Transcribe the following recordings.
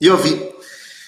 Yofi.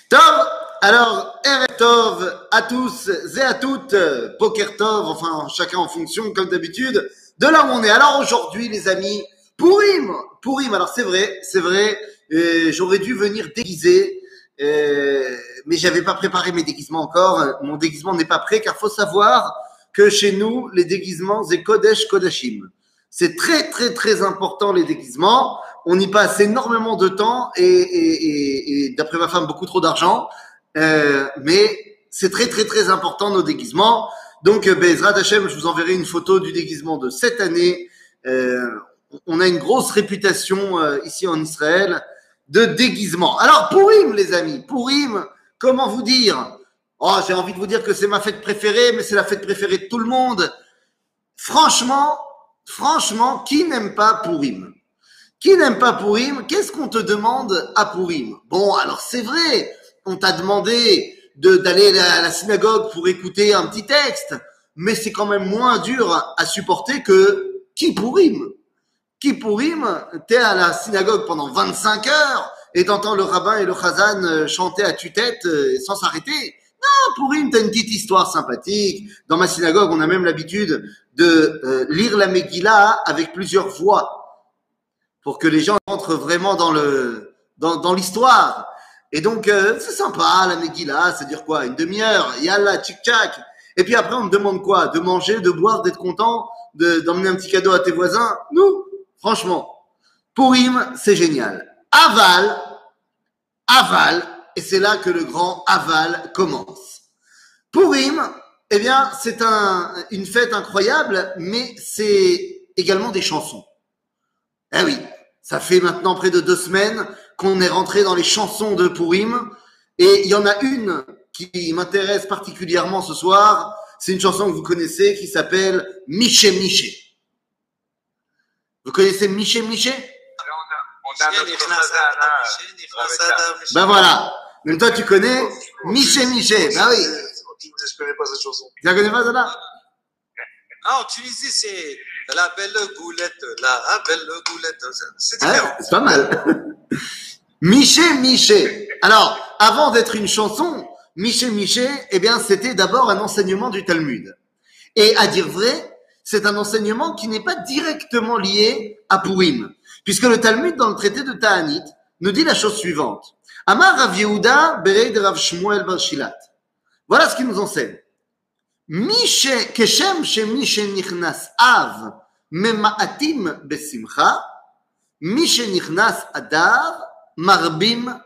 Tov, alors, Erev Tov à tous et à toutes, Poker Tov, enfin, chacun en fonction, comme d'habitude, de là où on est. Alors aujourd'hui, les amis, Pourim, Pourim, alors c'est vrai, c'est vrai, euh, j'aurais dû venir déguiser, euh, mais j'avais pas préparé mes déguisements encore. Mon déguisement n'est pas prêt, car faut savoir que chez nous, les déguisements, c'est Kodesh Kodashim. C'est très, très, très important, les déguisements. On y passe énormément de temps et, d'après ma femme, beaucoup trop d'argent. Euh, mais c'est très, très, très important, nos déguisements. Donc, euh, Bezrat Hashem, je vous enverrai une photo du déguisement de cette année. Euh, on a une grosse réputation ici en Israël de déguisement. Alors, Pourim, les amis, Pourim, comment vous dire? Oh, j'ai envie de vous dire que c'est ma fête préférée, mais c'est la fête préférée de tout le monde. Franchement, franchement, qui n'aime pas Pourim Qui n'aime pas Pourim Qu'est-ce qu'on te demande à Pourim? Bon, alors c'est vrai, on t'a demandé d'aller à la synagogue pour écouter un petit texte, mais c'est quand même moins dur à supporter que qui Pourim? Qui Pourim T'es à la synagogue pendant 25 heures et t'entends le rabbin et le chazan chanter à tue-tête sans s'arrêter. Non, Pourim, t'as une petite histoire sympathique. Dans ma synagogue, on a même l'habitude de euh, lire la Megillah avec plusieurs voix pour que les gens rentrent vraiment dans le dans, l'histoire. Et donc, euh, c'est sympa, la Megillah, c'est dire quoi Une demi-heure, yalla, tchic-tchac. Et puis après, on te demande quoi De manger, de boire, d'être content, de, d'emmener un petit cadeau à tes voisins? Nous, franchement, Pourim, c'est génial. Aval, aval, et c'est là que le grand aval commence. Pourim, eh bien, c'est un, une fête incroyable, mais c'est également des chansons. Eh oui, ça fait maintenant près de deux semaines qu'on est rentré dans les chansons de Pourim, et il y en a une qui m'intéresse particulièrement ce soir. C'est une chanson que vous connaissez qui s'appelle Miché Miché. Vous connaissez Miché Miché? Ben voilà. Même toi, tu connais Miché Miché. Ben oui. Je connais pas cette chanson. Tu la connais pas, celle-là Ah, en Tunisie, c'est la belle goulette, la belle goulette. C'est Ouais, différent. c'est pas mal. Miché Miché. Alors, avant d'être une chanson, Miché Miché, eh bien, c'était d'abord un enseignement du Talmud. Et à dire vrai, c'est un enseignement qui n'est pas directement lié à Purim, puisque le Talmud, dans le traité de Ta'anit, nous dit la chose suivante. Amar Rav Yehuda Bereid Rav Shmuel Bar Shilat. Voilà ce qu'il nous enseigne. Marbim.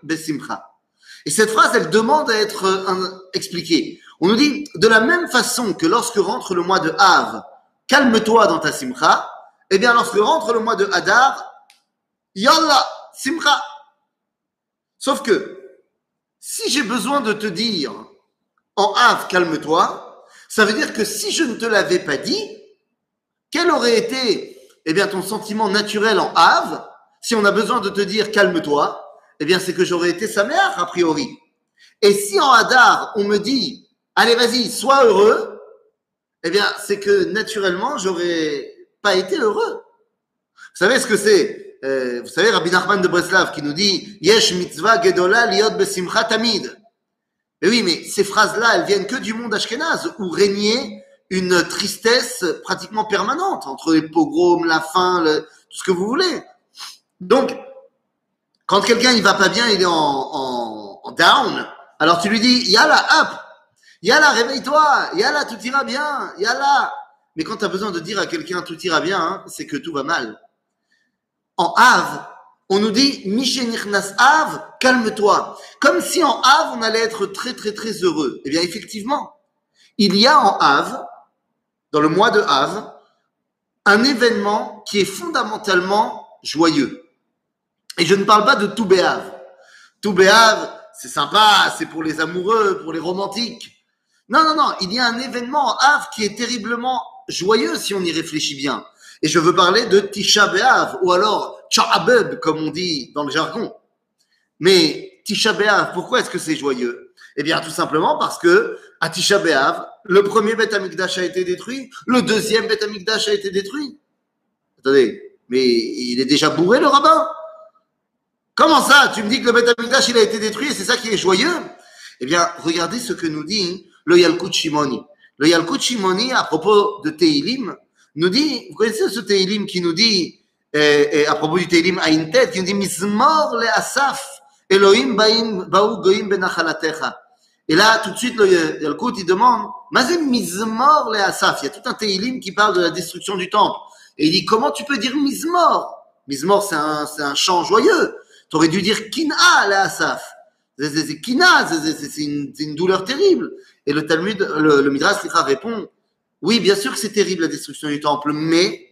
Et cette phrase, elle demande à être euh, expliquée. On nous dit, de la même façon que lorsque rentre le mois de Av, calme-toi dans ta simcha, eh bien, lorsque rentre le mois de Hadar, yallah, simcha. Sauf que, si j'ai besoin de te dire, en Av, calme-toi, ça veut dire que si je ne te l'avais pas dit, quel aurait été, eh bien, ton sentiment naturel en Av, si on a besoin de te dire calme-toi, eh bien, c'est que j'aurais été sa mère, a priori. Et si en Hadar, on me dit, allez, vas-y, sois heureux, eh bien, c'est que naturellement, j'aurais pas été heureux. Vous savez ce que c'est Euh, Vous savez, Rabbi Nachman de Breslav qui nous dit, Yesh mitzvah gedola liot besimcha tamid. Mais oui, mais ces phrases-là, elles viennent que du monde ashkénaze, où régnait une tristesse pratiquement permanente entre les pogroms, la faim, tout ce que vous voulez. Donc, quand quelqu'un il va pas bien, il est en, down, alors tu lui dis, yalla, hop, yalla, réveille-toi, yalla, tout ira bien, yalla. Mais quand tu as besoin de dire à quelqu'un tout ira bien, hein, c'est que tout va mal. En Av, on nous dit, Mishenichnas Av, calme-toi. Comme si en Av, on allait être très, très, très heureux. Eh bien, effectivement, il y a en Av, dans le mois de Av, un événement qui est fondamentalement joyeux. Et je ne parle pas de. Tout Béhav, c'est sympa, c'est pour les amoureux, pour les romantiques. Non, non, non, il y a un événement en Av qui est terriblement joyeux si on y réfléchit bien. Et je veux parler de Tisha B'Av, ou alors Tcha'abeb, comme on dit dans le jargon. Mais Tisha B'Av, pourquoi est-ce que c'est joyeux? Eh bien, tout simplement parce que à Tisha B'Av, le premier Beth Amikdash a été détruit, le deuxième Beth Amikdash a été détruit. Attendez, mais il est déjà bourré le rabbin? Comment ça? Tu me dis que le Beth Amikdash, il a été détruit et c'est ça qui est joyeux? Eh bien, regardez ce que nous dit le Yalkut Shimoni. Le Yalkut Shimoni, à propos de Teilim, nous dit, vous connaissez ce Teilim qui nous dit, à propos du Teilim Aintet, qui nous dit, Mizmor le Asaf, Elohim baim, baou goim benachalatecha. Et là, tout de suite, le Yalkut, il demande, Mazem Mizmor le Asaf. Il y a tout un Teilim qui parle de la destruction du temple. Et il dit, comment tu peux dire Mizmor? Mizmor, c'est un, c'est un chant joyeux. Tu aurais dû dire Kina le Asaf. C'est, Kina, c'est, une, douleur terrible. Et le Talmud, le, le Midrash répond, oui, bien sûr que c'est terrible la destruction du temple, mais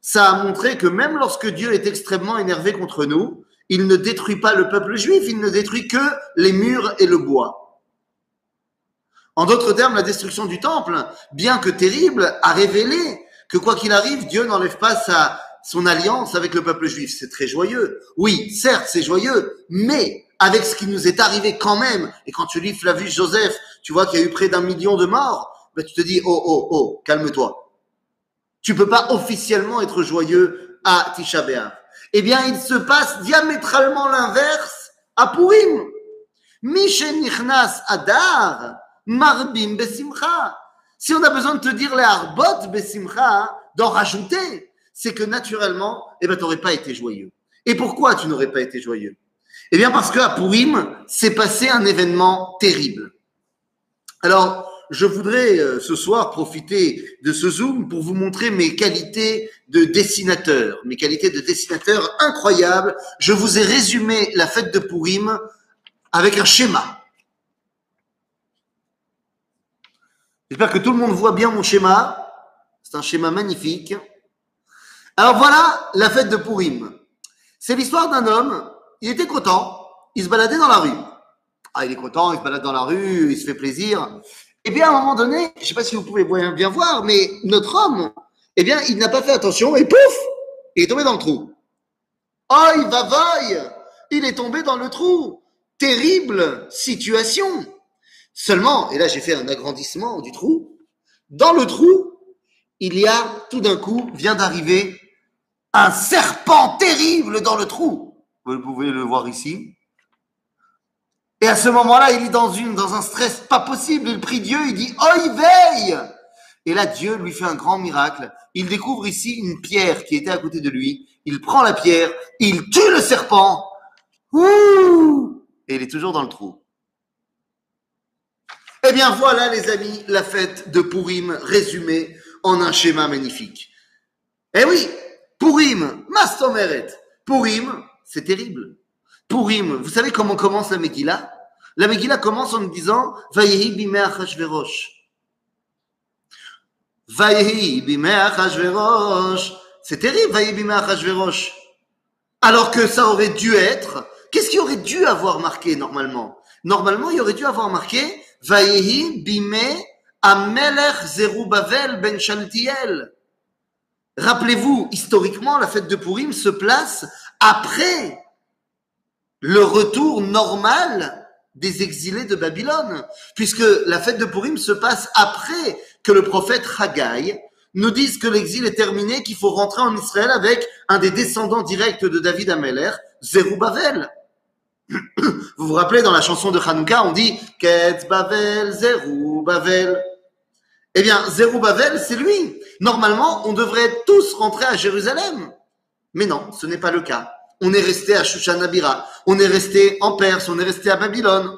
ça a montré que même lorsque Dieu est extrêmement énervé contre nous, il ne détruit pas le peuple juif, il ne détruit que les murs et le bois. En d'autres termes, la destruction du temple, bien que terrible, a révélé que quoi qu'il arrive, Dieu n'enlève pas sa, son alliance avec le peuple juif. C'est très joyeux. Oui, certes, c'est joyeux, mais avec ce qui nous est arrivé quand même, et quand tu lis Flavius Joseph, tu vois qu'il y a eu près d'un million de morts, ben tu te dis, oh, oh, oh, calme-toi. Tu peux pas officiellement être joyeux à Tisha B'Av. Eh bien, il se passe diamétralement l'inverse à Purim. Mishen Nichnas Adar, Marbim Besimcha. Si on a besoin de te dire les Arbot Besimcha, d'en rajouter, c'est que naturellement, eh ben, t'aurais pas été joyeux. Et pourquoi tu n'aurais pas été joyeux? Eh bien, parce qu'à Purim, s'est passé un événement terrible. Alors, je voudrais euh, ce soir profiter de ce Zoom pour vous montrer mes qualités de dessinateur, mes qualités de dessinateur incroyables. Je vous ai résumé la fête de Purim avec un schéma. J'espère que tout le monde voit bien mon schéma. C'est un schéma magnifique. Alors voilà la fête de Purim. C'est l'histoire d'un homme, il était content, il se baladait dans la rue. Ah, il est content, il se balade dans la rue, il se fait plaisir. Et bien, à un moment donné, je ne sais pas si vous pouvez bien, voir, mais notre homme, eh bien, il n'a pas fait attention et pouf, il est tombé dans le trou. Oh, il va il est tombé dans le trou. Terrible situation. Seulement, et là j'ai fait un agrandissement du trou, dans le trou, il y a tout d'un coup, vient d'arriver un serpent terrible dans le trou. Vous pouvez le voir ici. Et à ce moment-là, il est dans une, dans un stress pas possible. Il prie Dieu, il dit, oh, il veille! Et là, Dieu lui fait un grand miracle. Il découvre ici une pierre qui était à côté de lui. Il prend la pierre, il tue le serpent. Ouh! Et il est toujours dans le trou. Eh bien, voilà, les amis, la fête de Purim résumée en un schéma magnifique. Eh oui, Purim, Mastomeret. Purim, c'est terrible. Purim, vous savez comment commence la Megillah? La Megillah commence en disant Vayehi bimei Achashverosh. Vayehi bimei Achashverosh. C'est terrible, Vayehi bimei Achashverosh. Alors que ça aurait dû être, qu'est-ce qui aurait dû avoir marqué normalement? Normalement, il aurait dû avoir marqué Vayehi bimei Amelech Zerubavel ben Shaltiel. Rappelez-vous, historiquement, la fête de Purim se place après le retour normal des exilés de Babylone, puisque la fête de Purim se passe après que le prophète Haggai nous dise que l'exil est terminé, qu'il faut rentrer en Israël avec un des descendants directs de David Ameller, Zerubbabel. Vous vous rappelez, dans la chanson de Hanouka, on dit Ketz Bavel, Zerubbabel. Eh bien, Zerubbabel, c'est lui. Normalement, on devrait tous rentrer à Jérusalem. Mais non, ce n'est pas le cas. On est resté à Shushanabira. On est resté en Perse. On est resté à Babylone.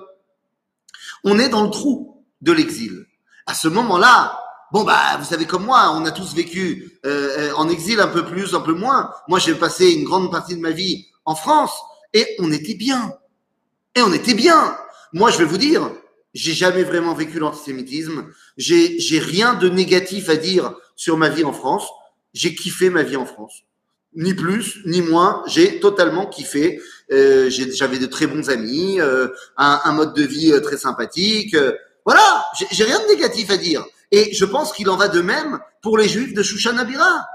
On est dans le trou de l'exil. À ce moment-là, bon bah, vous savez comme moi, on a tous vécu euh, en exil un peu plus, un peu moins. Moi, j'ai passé une grande partie de ma vie en France et on était bien. Et on était bien. Moi, je vais vous dire, j'ai jamais vraiment vécu l'antisémitisme. J'ai rien de négatif à dire sur ma vie en France. J'ai kiffé ma vie en France. Ni plus, ni moins. J'ai totalement kiffé. Euh, j'avais de très bons amis, euh, un, un mode de vie euh, très sympathique. euh, voilà, j'ai, rien de négatif à dire. Et je pense qu'il en va de même pour les juifs de Shushanabira.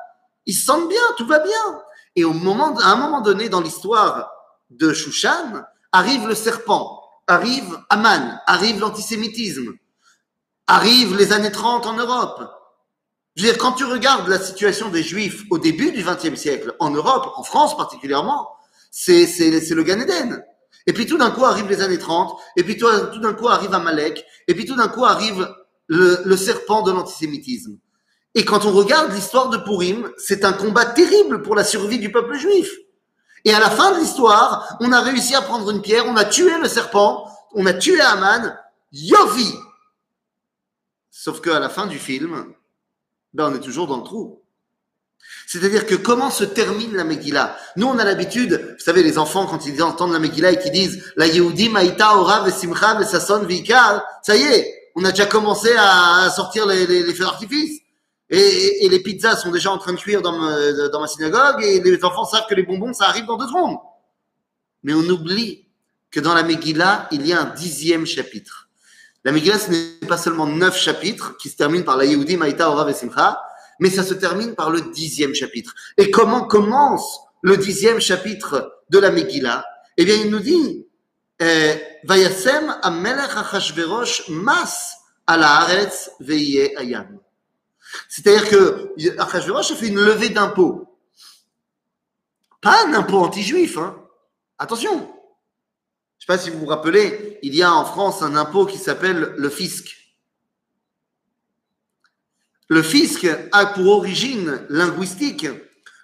Ils se sentent bien, tout va bien. Et au moment, à un moment donné dans l'histoire de Shushan, arrive le serpent, arrive Aman, arrive l'antisémitisme, arrivent les années 30 en Europe. Je veux dire, quand tu regardes la situation des Juifs au début du XXe siècle, en Europe, en France particulièrement, c'est, c'est, c'est le Gan. Et puis tout d'un coup arrivent les années 30, et puis tout, tout d'un coup arrive Amalek, et puis tout d'un coup arrive le, le serpent de l'antisémitisme. Et quand on regarde l'histoire de Purim, c'est un combat terrible pour la survie du peuple juif. Et à la fin de l'histoire, on a réussi à prendre une pierre, on a tué le serpent, on a tué Aman, Yovi Sauf qu'à la fin du film, ben on est toujours dans le trou. C'est-à-dire que comment se termine la Megillah? Nous, on a l'habitude, vous savez, les enfants, quand ils entendent la Megillah et qu'ils disent « La Yehudi Maïta Ora Vesimcha Vesason Vikar », ça y est, on a déjà commencé à sortir les, les, les feux d'artifice. Et, et, les pizzas sont déjà en train de cuire dans ma, dans ma synagogue et les enfants savent que les bonbons, ça arrive dans deux secondes. Mais on oublie que dans la Megillah, il y a un dixième chapitre. La Megillah, ce n'est pas seulement neuf chapitres qui se terminent par la Yehudi Maïta Ora Vesimcha, mais ça se termine par le dixième chapitre. Et comment commence le dixième chapitre de la Megillah? Eh bien, il nous dit Vayasem amelech achashverosh mas ala haaretz veye ayam. C'est-à-dire que Achashverosh a fait une levée d'impôt. Pas un impôt anti-juif, hein. Attention. Je ne sais pas si vous vous rappelez, il y a en France un impôt qui s'appelle le fisc. Le fisc a pour origine linguistique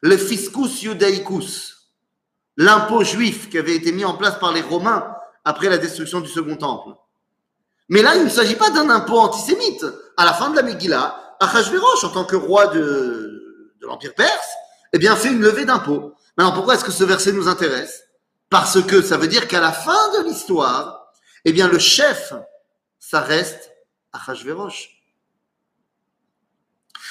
le fiscus judaicus, l'impôt juif qui avait été mis en place par les Romains après la destruction du Second Temple. Mais là, il ne s'agit pas d'un impôt antisémite. À la fin de la Megillah, Achashverosh, en tant que roi de, l'Empire perse, eh bien, fait une levée d'impôt. Maintenant, pourquoi est-ce que ce verset nous intéresse? Parce que ça veut dire qu'à la fin de l'histoire, eh bien, le chef, ça reste Achashverosh.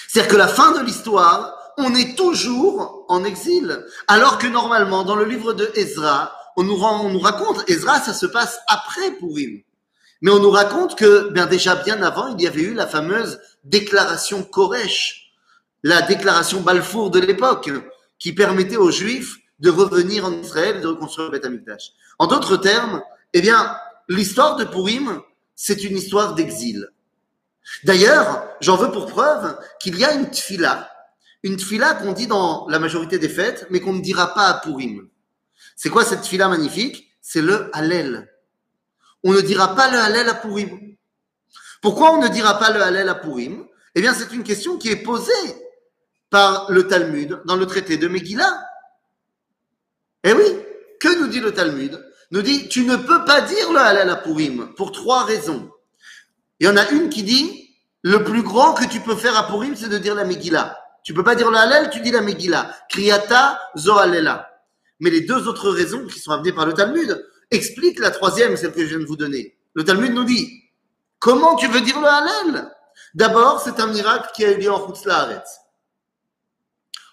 C'est-à-dire que la fin de l'histoire, on est toujours en exil. Alors que normalement, dans le livre de Ezra, on nous, raconte, Ezra, ça se passe après Purim. Mais on nous raconte que, bien déjà bien avant, il y avait eu la fameuse déclaration Koresh, la déclaration Balfour de l'époque, qui permettait aux Juifs de revenir en Israël et de reconstruire le Beth. En d'autres termes, eh bien, l'histoire de Purim, c'est une histoire d'exil. D'ailleurs, j'en veux pour preuve qu'il y a une tfila, une tfila qu'on dit dans la majorité des fêtes, mais qu'on ne dira pas à Purim. C'est quoi cette tfila magnifique? C'est le Hallel. On ne dira pas le Hallel à Purim. Pourquoi on ne dira pas le Hallel à Purim? Eh bien, c'est une question qui est posée par le Talmud dans le traité de Megillah. Eh oui, que nous dit le Talmud? Nous dit, tu ne peux pas dire le Hallel à Purim pour trois raisons. Il y en a une qui dit, le plus grand que tu peux faire à Purim, c'est de dire la Megillah. Tu peux pas dire le Hallel, tu dis la Megillah. Kriyata Zohalela. Mais les deux autres raisons qui sont amenées par le Talmud expliquent la troisième, celle que je viens de vous donner. Le Talmud nous dit, comment tu veux dire le Hallel D'abord, c'est un miracle qui a eu lieu en Chutzlaharetz.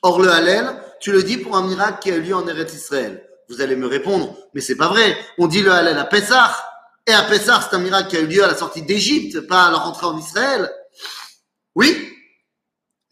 Or, le Hallel, tu le dis pour un miracle qui a eu lieu en Eretz Israël. Vous allez me répondre, mais c'est pas vrai. On dit le Hallel à Pessah. Et à Pessah, c'est un miracle qui a eu lieu à la sortie d'Égypte, pas à la rentrée en Israël. Oui,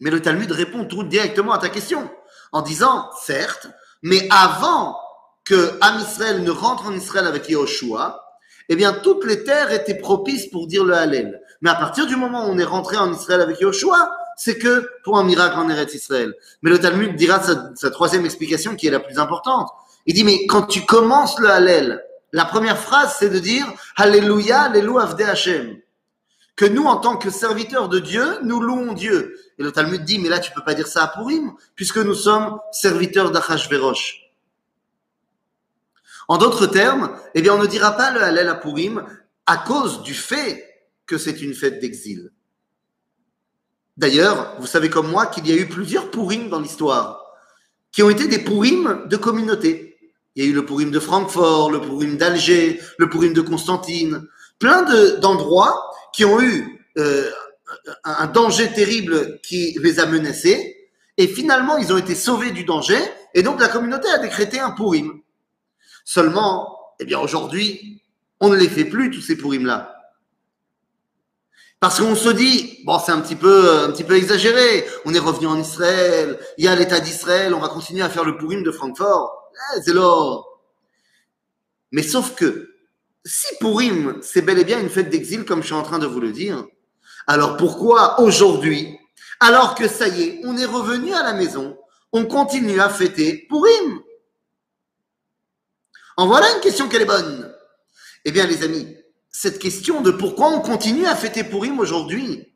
mais le Talmud répond tout directement à ta question en disant, certes, mais avant que Am Israël ne rentre en Israël avec Yehoshua, eh bien, toutes les terres étaient propices pour dire le Hallel. Mais à partir du moment où on est rentré en Israël avec Yehoshua, c'est que pour un miracle en Eretz Israël. Mais le Talmud dira sa, troisième explication qui est la plus importante. Il dit, mais quand tu commences le Hallel, la première phrase, c'est de dire Alléluia, Alléluia, Avde Hashem. Que nous, en tant que serviteurs de Dieu, nous louons Dieu. Et le Talmud dit, mais là, tu peux pas dire ça à Purim, puisque nous sommes serviteurs d'Achashverosh. En d'autres termes, eh bien, on ne dira pas le Hallel à Purim à cause du fait que c'est une fête d'exil. D'ailleurs, vous savez comme moi qu'il y a eu plusieurs Purim dans l'histoire, qui ont été des Purim de communauté. Il y a eu le Purim de Francfort, le Purim d'Alger, le Purim de Constantine, plein d'endroits qui ont eu euh, un danger terrible qui les a menacés, et finalement ils ont été sauvés du danger, et donc la communauté a décrété un Purim. Seulement, eh bien aujourd'hui, on ne les fait plus tous ces Purim-là. Parce qu'on se dit, bon, c'est un petit peu, un petit peu exagéré. On est revenu en Israël. Il y a l'État d'Israël. On va continuer à faire le Purim de Francfort. Eh. Mais sauf que, si Purim, c'est bel et bien une fête d'exil, comme je suis en train de vous le dire, alors pourquoi aujourd'hui, alors que ça y est, on est revenu à la maison, on continue à fêter Purim? En voilà une question qu'elle est bonne. Eh bien, les amis, cette question de pourquoi on continue à fêter Purim aujourd'hui.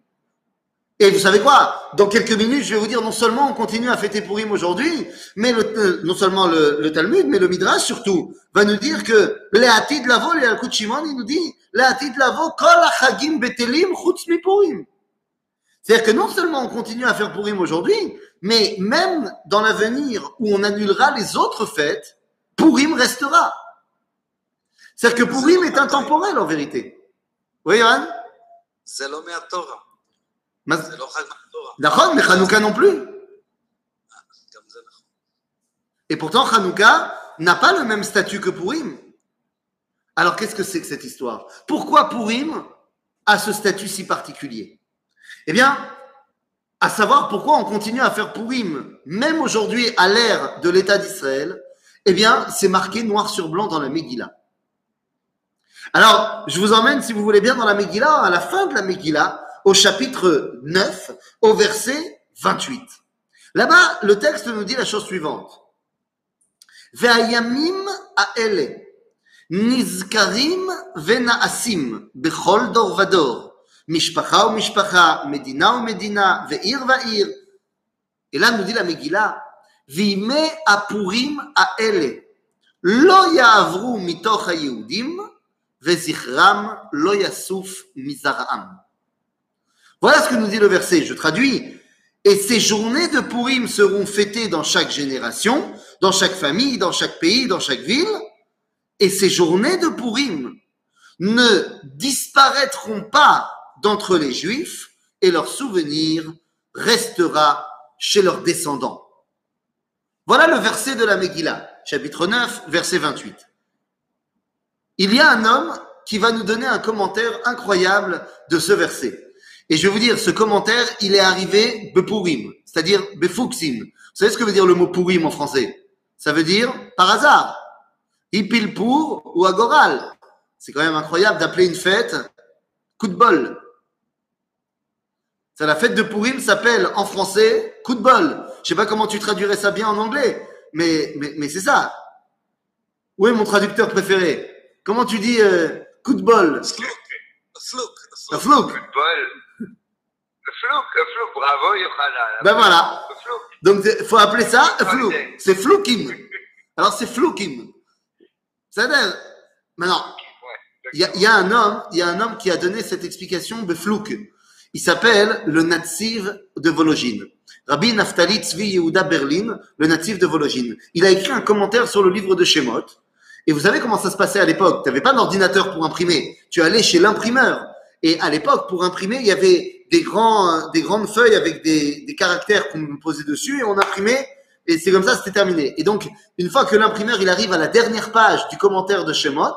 Et vous savez quoi? Dans quelques minutes, je vais vous dire non seulement on continue à fêter Purim aujourd'hui, mais euh, non seulement le, Talmud, mais le Midrash surtout va nous dire que Le'atid lavo, le Yalkut il nous dit Le'atid lavo, kol hachagim betelim chutz Purim. C'est-à-dire que non seulement on continue à faire Purim aujourd'hui, mais même dans l'avenir où on annulera les autres fêtes, Purim restera. C'est-à-dire que Purim est intemporel en vérité. Oui, Yohan C'est l'homme à Torah. D'accord, mais Hanouka non plus. Et pourtant, Hanouka n'a pas le même statut que Purim. Alors, qu'est-ce que c'est que cette histoire? Pourquoi Purim a ce statut si particulier? Eh bien, à savoir pourquoi on continue à faire Purim, même aujourd'hui à l'ère de l'État d'Israël, eh bien, c'est marqué noir sur blanc dans la Megillah. Alors, je vous emmène, si vous voulez bien, dans la Megillah, à la fin de la Megillah, au chapitre 9, au verset 28. Là-bas, le texte nous dit la chose suivante. והימים האלה נזכרים ונעשים בכל דור ודור, משפחה ומשפחה, מדינה ומדינה, ועיר ועיר. אלא nous dit la Megillah, וימי הפורים האלה לא יעברו מתוך היהודים, voilà ce que nous dit le verset, je traduis. Et ces journées de Purim seront fêtées dans chaque génération, dans chaque famille, dans chaque pays, dans chaque ville. Et ces journées de Purim ne disparaîtront pas d'entre les Juifs et leur souvenir restera chez leurs descendants. Voilà le verset de la Megillah, chapitre 9, verset 28. Il y a un homme qui va nous donner un commentaire incroyable de ce verset. Et je vais vous dire, ce commentaire, il est arrivé Bepurim, c'est-à-dire Befuksim. Vous savez ce que veut dire le mot Purim en français? Ça veut dire par hasard. Hipil pour ou agoral. C'est quand même incroyable d'appeler une fête coup de bol. La fête de Purim s'appelle en français coup de bol. Je sais pas comment tu traduirais ça bien en anglais, mais c'est ça. Où est mon traducteur préféré? comment tu dis euh, coup de bol? Flouk. Flouk. Flouk. Flouk. Bravo Yohanan. Ben voilà. Donc il faut appeler ça flouk. C'est floukim. Alors c'est floukim. Ça. Maintenant, il y, a, un homme, y a un homme qui a donné cette explication de flouk. Il s'appelle le native de Vologine. Rabbi Naftali Tzvi Yehuda Berlin, le natif de Vologine. Il a écrit un commentaire sur le livre de Shemot et vous savez comment ça se passait à l'époque? Tu n'avais pas d'ordinateur pour imprimer. Tu allais chez l'imprimeur. Et à l'époque, pour imprimer, il y avait des, grands, des grandes feuilles avec des, des caractères qu'on posait dessus et on imprimait. Et c'est comme ça, c'était terminé. Et donc, une fois que l'imprimeur il arrive à la dernière page du commentaire de Shemot,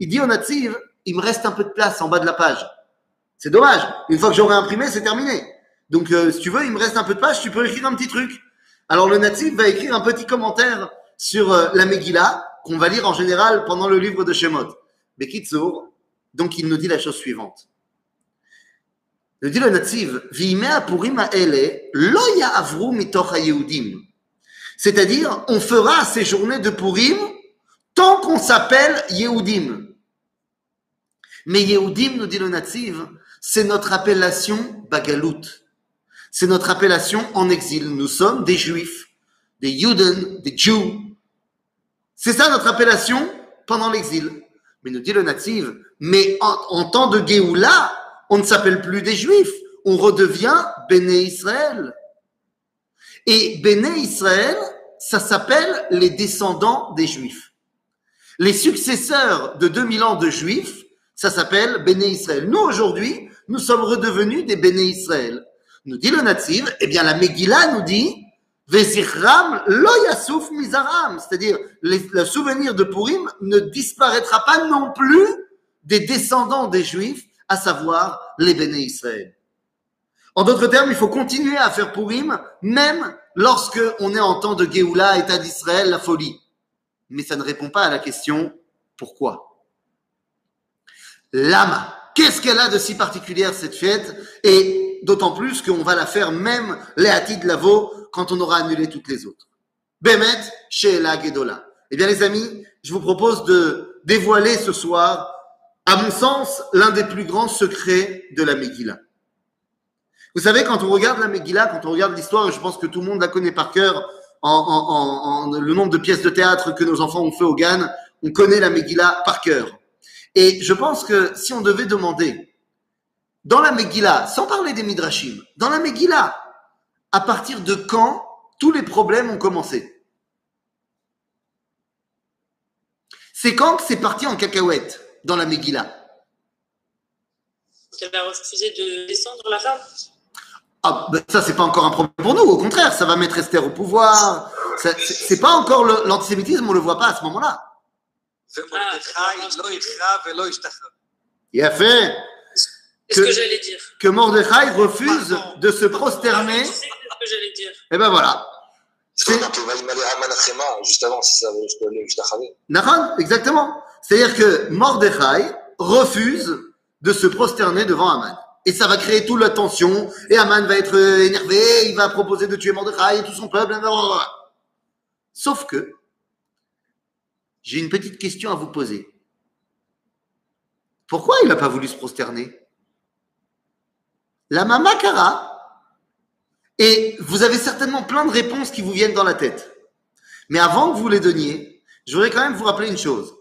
il dit au natif, il me reste un peu de place en bas de la page. C'est dommage. Une fois que j'aurai imprimé, c'est terminé. Donc, euh, si tu veux, il me reste un peu de page, tu peux écrire un petit truc. Alors, le natif va écrire un petit commentaire sur euh, la Megillah, qu'on va lire en général pendant le livre de Shemot. Bekitsour, donc il nous dit la chose suivante. Il nous dit le ha'yehudim. C'est-à-dire, on fera ces journées de Purim tant qu'on s'appelle Yehudim. Mais Yehudim, nous dit le natif, c'est notre appellation bagalout. C'est notre appellation en exil. Nous sommes des juifs, des Yuden, des Jews. C'est ça notre appellation pendant l'exil. Mais nous dit le natif, mais en, temps de Géoula, on ne s'appelle plus des juifs, on redevient Béné Israël. Et Béné Israël, ça s'appelle les descendants des juifs. Les successeurs de 2000 ans de juifs, ça s'appelle Béné Israël. Nous, aujourd'hui, nous sommes redevenus des Béné Israël. Nous dit le natif, eh bien la Megillah nous dit, Vezichram lo yasuf mizaram, c'est-à-dire le souvenir de Purim ne disparaîtra pas non plus des descendants des Juifs, à savoir les Béné Israël. En d'autres termes, il faut continuer à faire Purim, même lorsque on est en temps de Géoula, État d'Israël, la folie. Mais ça ne répond pas à la question pourquoi? Lama, qu'est-ce qu'elle a de si particulière cette fête? Et d'autant plus qu'on va la faire même Hatid Lavo quand on aura annulé toutes les autres. Bemet, Sheela Gedola. Eh bien, les amis, je vous propose de dévoiler ce soir, à mon sens, l'un des plus grands secrets de la Megillah. Vous savez, quand on regarde la Megillah, quand on regarde l'histoire, je pense que tout le monde la connaît par cœur, en, en- en- en- le nombre de pièces de théâtre que nos enfants ont fait au GAN, on connaît la Megillah par cœur. Et je pense que si on devait demander, dans la Megillah, sans parler des Midrashim, dans la Megillah, à partir de quand tous les problèmes ont commencé C'est quand que c'est parti en cacahuète dans la Megillah Qu'elle a refusé de descendre la femme ah, ben ça, c'est pas encore un problème pour nous. Au contraire, ça va mettre Esther au pouvoir. C'est pas encore l'antisémitisme, on le voit pas à ce moment-là. Il a fait. Que- que j'allais dire. que Mordechai refuse Pardon. de se prosterner. C'est ce que j'allais dire. Et ben voilà. Juste avant, si ça veut exactement. C'est-à-dire que Mordechai refuse de se prosterner devant Aman. Et ça va créer toute la tension. Et Aman va être euh, énervé, il va proposer de tuer Mordechai et tout son peuple. blablabla. Sauf que, j'ai une petite question à vous poser. Pourquoi il n'a pas voulu se prosterner? La mama Kara, et vous avez certainement plein de réponses qui vous viennent dans la tête. Mais avant que vous les donniez, je voudrais quand même vous rappeler une chose.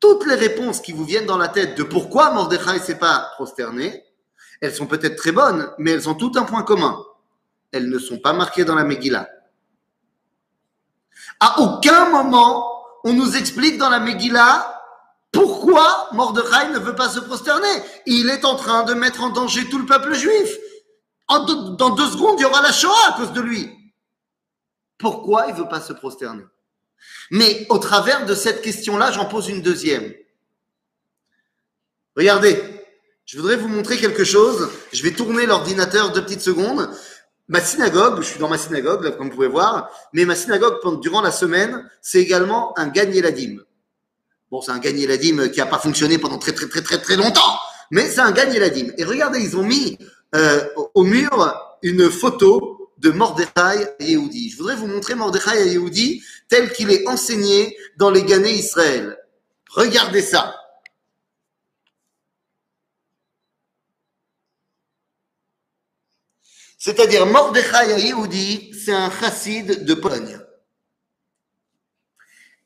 Toutes les réponses qui vous viennent dans la tête de pourquoi Mordechai s'est pas prosterné, elles sont peut-être très bonnes, mais elles ont tout un point commun. Elles ne sont pas marquées dans la Megillah. À aucun moment, on nous explique dans la Megillah pourquoi Mordechai ne veut pas se prosterner? Il est en train de mettre en danger tout le peuple juif. Dans deux secondes, il y aura la Shoah à cause de lui. Pourquoi il veut pas se prosterner? Mais au travers de cette question-là, j'en pose une deuxième. Regardez, je voudrais vous montrer quelque chose. Je vais tourner l'ordinateur deux petites secondes. Ma synagogue, je suis dans ma synagogue, là, comme vous pouvez voir, mais ma synagogue, pendant- durant la semaine, c'est également un gagné la dîme. Bon, c'est un gagné la dîme qui n'a pas fonctionné pendant très très très très très longtemps, mais c'est un gagné la dîme. Et regardez, ils ont mis euh, au- mur une photo de Mordechai et Yehudi. Je voudrais vous montrer Mordechai et Yehudi tel qu'il est enseigné dans les Ganés Israël. Regardez ça. C'est-à-dire Mordechai Yehudi, c'est un chassid de Pologne.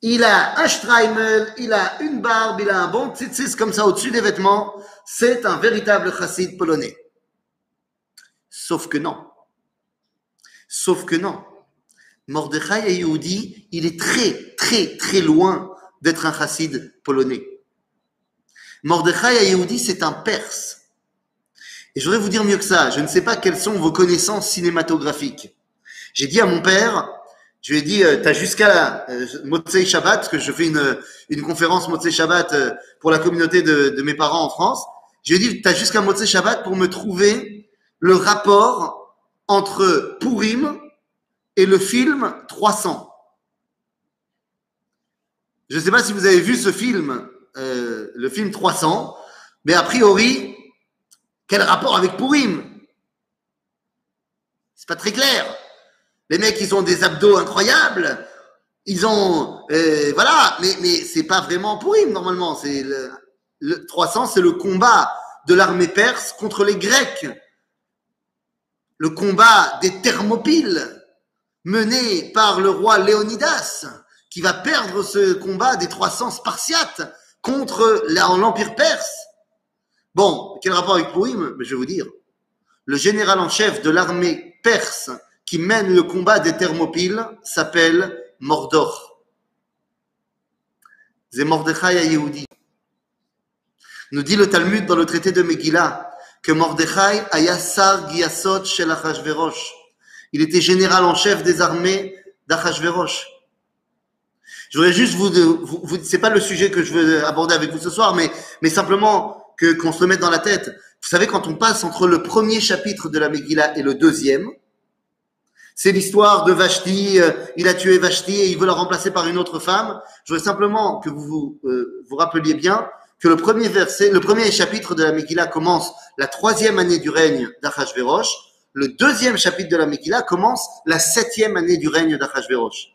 Il a un Streimel, il a une barbe, il a un bon tzitzis comme ça au-dessus des vêtements. C'est un véritable chassid polonais. Sauf que non. Sauf que non. Mordechai et il est très, très, très loin d'être un chassid polonais. Mordechai et c'est un perse. Et je voudrais vous dire mieux que ça. Je ne sais pas quelles sont vos connaissances cinématographiques. J'ai dit à mon père, je lui ai dit, euh, t'as jusqu'à euh, Motzei Shabbat, parce que je fais une, une conférence Motzei Shabbat euh, pour la communauté de, mes parents en France. Je lui ai dit, t'as jusqu'à Motzei Shabbat pour me trouver le rapport entre Purim et le film 300. Je ne sais pas si vous avez vu ce film, euh, le film 300, mais a priori, quel rapport avec Purim? C'est pas très clair. Les mecs, ils ont des abdos incroyables. Ils ont, euh, voilà, mais mais c'est pas vraiment Purim normalement. C'est le, le 300, c'est le combat de l'armée perse contre les Grecs. Le combat des Thermopyles mené par le roi Léonidas, qui va perdre ce combat des 300 Spartiates contre l'Empire perse. Bon, quel rapport avec Mais Je vais vous dire. Le général en chef de l'armée perse qui mène le combat des Thermopyles s'appelle Mordor. C'est Mordechai à Yehudi. Nous dit le Talmud dans le traité de Megillah que Mordechai aya sar giyasot shel Achashverosh. Il était général en chef des armées d'Achashverosh. Je voudrais juste vous, vous, vous c'est pas le sujet que je veux aborder avec vous ce soir, mais, mais simplement que, qu'on se le mette dans la tête. Vous savez, quand on passe entre le premier chapitre de la Megillah et le deuxième, c'est l'histoire de Vashti, euh, il a tué Vashti et il veut la remplacer par une autre femme. Je voudrais simplement que vous vous, euh, vous rappeliez bien que le premier verset, le premier chapitre de la Megillah commence la troisième année du règne d'Achashverosh. Le deuxième chapitre de la Megillah commence la septième année du règne d'Achashverosh.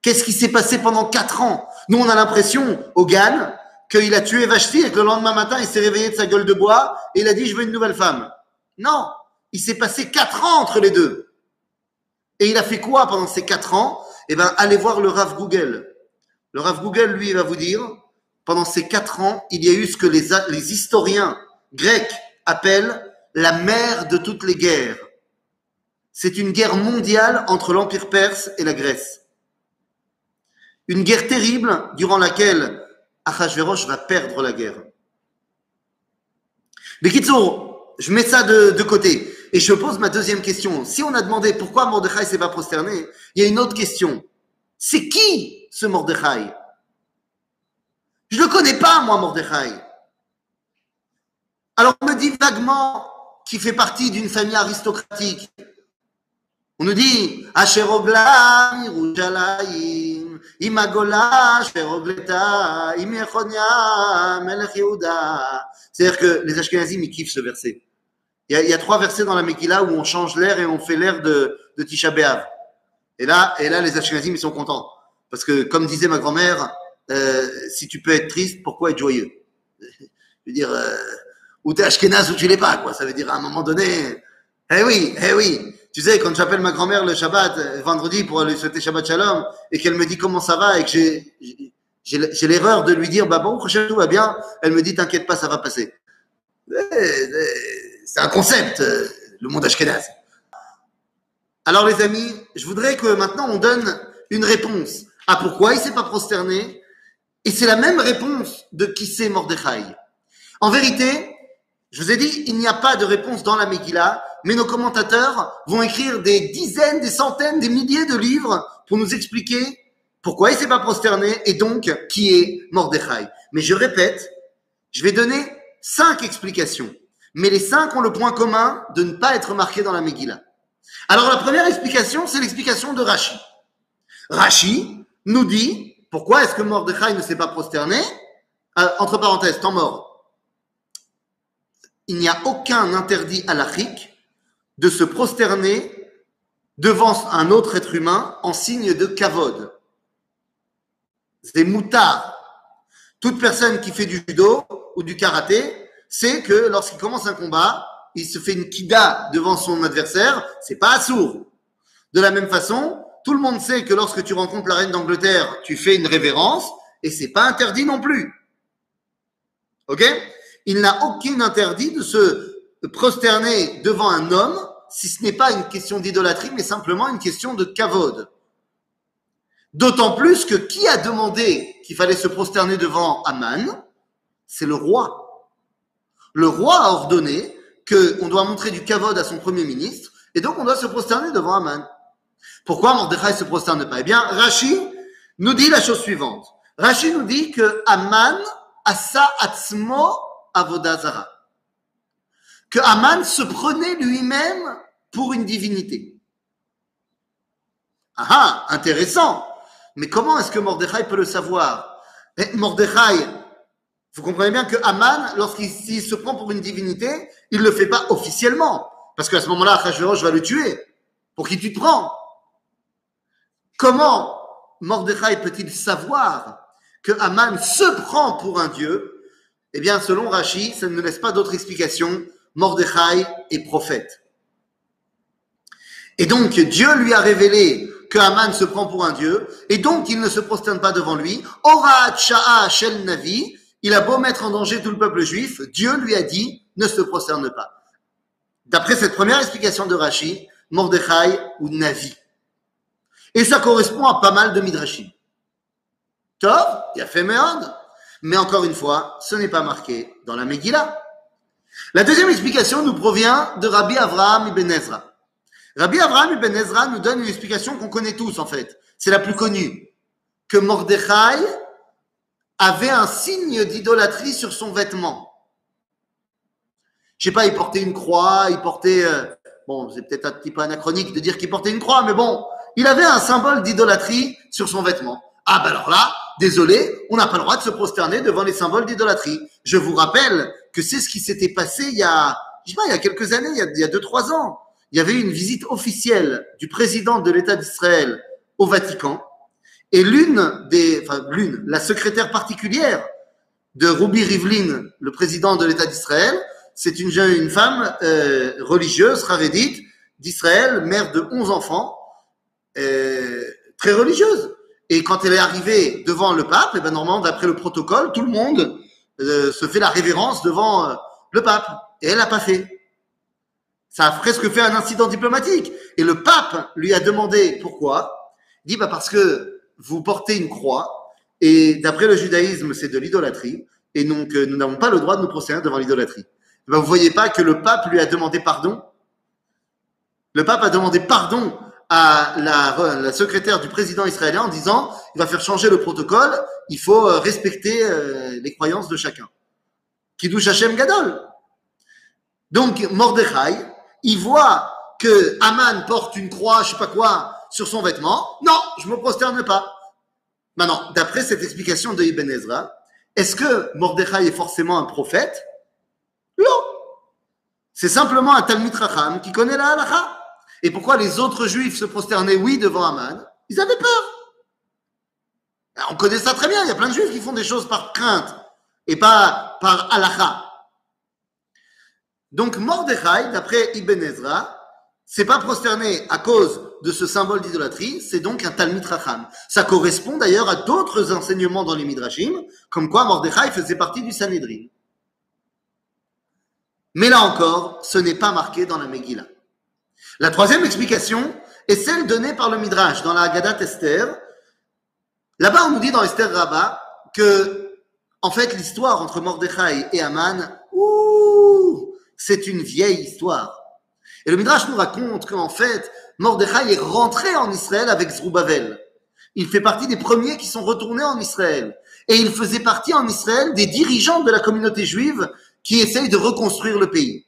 Qu'est-ce qui s'est passé pendant quatre ans? Nous, on a l'impression, Hogan, qu'il a tué Vashti et que le lendemain matin, il s'est réveillé de sa gueule de bois et il a dit Je veux une nouvelle femme. Non, il s'est passé quatre ans entre les deux. Et il a fait quoi pendant ces quatre ans? Eh bien, allez voir le Rav Google. Le Rav Google, lui, va vous dire pendant ces quatre ans, il y a eu ce que les, historiens grecs appellent la mère de toutes les guerres. C'est une guerre mondiale entre l'Empire perse et la Grèce. Une guerre terrible durant laquelle Achashverosh va perdre la guerre. Mais Kitsour, je mets ça de, côté et je pose ma deuxième question. Si on a demandé pourquoi Mordechai s'est pas prosterné, il y a une autre question. C'est qui ce Mordechai? Je le connais pas, moi, Mordechai. Alors on me dit vaguement qu'il fait partie d'une famille aristocratique. On nous dit Imagola, Imechonia. C'est-à-dire que les Ashkenazim, ils kiffent ce verset. Il y, a, trois versets dans la Megillah où on change l'air et on fait l'air de, Tisha B'Av. Et là, et là, les Ashkenazim, ils sont contents. Parce que, comme disait ma grand-mère, euh, si tu peux être triste, pourquoi être joyeux? Je veux dire, euh, ou t'es Ashkenaz ou tu l'es pas, quoi. Ça veut dire à un moment donné, eh oui, eh oui. Tu sais, quand j'appelle ma grand-mère le Shabbat, euh, vendredi, pour lui souhaiter Shabbat Shalom, et qu'elle me dit comment ça va, et que j'ai, j'ai, l'erreur de lui dire, bah bon, prochain tout va bien, elle me dit, t'inquiète pas, ça va passer. C'est un concept, euh, le monde Ashkenaz. Alors les amis, je voudrais que maintenant on donne une réponse à pourquoi il s'est pas prosterné, et c'est la même réponse de qui c'est Mordechai. En vérité, je vous ai dit, il n'y a pas de réponse dans la Megillah, mais nos commentateurs vont écrire des dizaines, des centaines, des milliers de livres pour nous expliquer pourquoi il s'est pas prosterné et donc qui est Mordechai. Mais je répète, je vais donner cinq explications. Mais les cinq ont le point commun de ne pas être marqués dans la Megillah. Alors la première explication, c'est l'explication de Rashi. Rashi nous dit pourquoi est-ce que Mordechai ne s'est pas prosterné? Euh, Entre parenthèses, temps mort il n'y a aucun interdit halachique de se prosterner devant un autre être humain en signe de kavod. C'est moutard. Toute personne qui fait du judo ou du karaté sait que lorsqu'il commence un combat, il se fait une kida devant son adversaire, c'est pas sourd. De la même façon, tout le monde sait que lorsque tu rencontres la reine d'Angleterre, tu fais une révérence et c'est pas interdit non plus. Ok? Il n'a aucun interdit de se prosterner devant un homme si ce n'est pas une question d'idolâtrie, mais simplement une question de kavod. D'autant plus que qui a demandé qu'il fallait se prosterner devant Aman? C'est le roi. Le roi a ordonné qu'on doit montrer du kavod à son premier ministre, et donc on doit se prosterner devant Aman. Pourquoi Mordechai se prosterne pas? Eh bien, Rashi nous dit la chose suivante. Rashi nous dit que Aman asa atzmo Avodazara. Que Aman se prenait lui-même pour une divinité. Ah, ah intéressant. Mais comment est-ce que Mordechai peut le savoir? Eh, Mordechai, vous comprenez bien que Aman, lorsqu'il se prend pour une divinité, il ne le fait pas officiellement. Parce qu'à ce moment-là, Achashverosh va le tuer. Pour qui tu te prends? Comment Mordechai peut-il savoir que Aman se prend pour un dieu? Eh bien, selon Rashi, ça ne laisse pas d'autre explication. Mordechai est prophète. Et donc, Dieu lui a révélé que Haman se prend pour un dieu, et donc il ne se prosterne pas devant lui. Ora Shel Navi, il a beau mettre en danger tout le peuple juif, Dieu lui a dit, ne se prosterne pas. D'après cette première explication de Rashi, Mordechai ou Navi. Et ça correspond à pas mal de Midrashim. Tov, il a fait Méode, mais encore une fois, ce n'est pas marqué dans la Megillah. La deuxième explication nous provient de Rabbi Avraham ibn Ezra. Rabbi Avraham ibn Ezra nous donne une explication qu'on connaît tous en fait. C'est la plus connue. Que Mordechai avait un signe d'idolâtrie sur son vêtement. Je sais pas, il portait une croix, il portait... Euh, bon, c'est peut-être un petit peu anachronique de dire qu'il portait une croix, mais bon, il avait un symbole d'idolâtrie sur son vêtement. Ah ben alors là, désolé, on n'a pas le droit de se prosterner devant les symboles d'idolâtrie. Je vous rappelle que c'est ce qui s'était passé il y a, je sais pas, il y a quelques années, il y a, il y a deux, trois ans. Il y avait eu une visite officielle du président de l'État d'Israël au Vatican. Et l'une des, enfin l'une, la secrétaire particulière de Ruby Rivlin, le président de l'État d'Israël, c'est une jeune, une femme euh, religieuse, harédite, d'Israël, mère de 11 enfants, euh, très religieuse. Et quand elle est arrivée devant le pape, et ben normalement, d'après le protocole, tout le monde euh, se fait la révérence devant euh, le pape. Et elle n'a pas fait. Ça a presque fait un incident diplomatique. Et le pape lui a demandé pourquoi. Il dit bah parce que vous portez une croix et d'après le judaïsme c'est de l'idolâtrie et donc euh, nous n'avons pas le droit de nous procéder devant l'idolâtrie. Ben, vous voyez pas que le pape lui a demandé pardon? Le pape a demandé pardon à la, secrétaire du président israélien en disant il va faire changer le protocole, il faut euh, respecter euh, les croyances de chacun. Kiddush Hashem Gadol. Donc Mordechai, il voit que Aman porte une croix, je sais pas quoi, sur son vêtement. Non, je me prosterne pas. Maintenant, d'après cette explication de Ibn Ezra, est-ce que Mordechai est forcément un prophète? Non. C'est simplement un Talmud Racham qui connaît la halakha. Et pourquoi les autres juifs se prosternaient, oui, devant Aman Ils avaient peur. On connaît ça très bien. Il y a plein de juifs qui font des choses par crainte et pas par halakha. Donc Mordechai, d'après Ibn Ezra, c'est pas prosterné à cause de ce symbole d'idolâtrie, c'est donc un Talmud Racham. Ça correspond d'ailleurs à d'autres enseignements dans les Midrashim, comme quoi Mordechai faisait partie du Sanhedrin. Mais là encore, ce n'est pas marqué dans la Megillah. La troisième explication est celle donnée par le Midrash dans la Haggadah Esther. Là-bas, on nous dit dans Esther Rabbah que, en fait, l'histoire entre Mordechai et Aman, ouh, c'est une vieille histoire. Et le Midrash nous raconte qu'en fait, Mordechai est rentré en Israël avec Zerubbabel. Il fait partie des premiers qui sont retournés en Israël. Et il faisait partie en Israël des dirigeants de la communauté juive qui essayent de reconstruire le pays.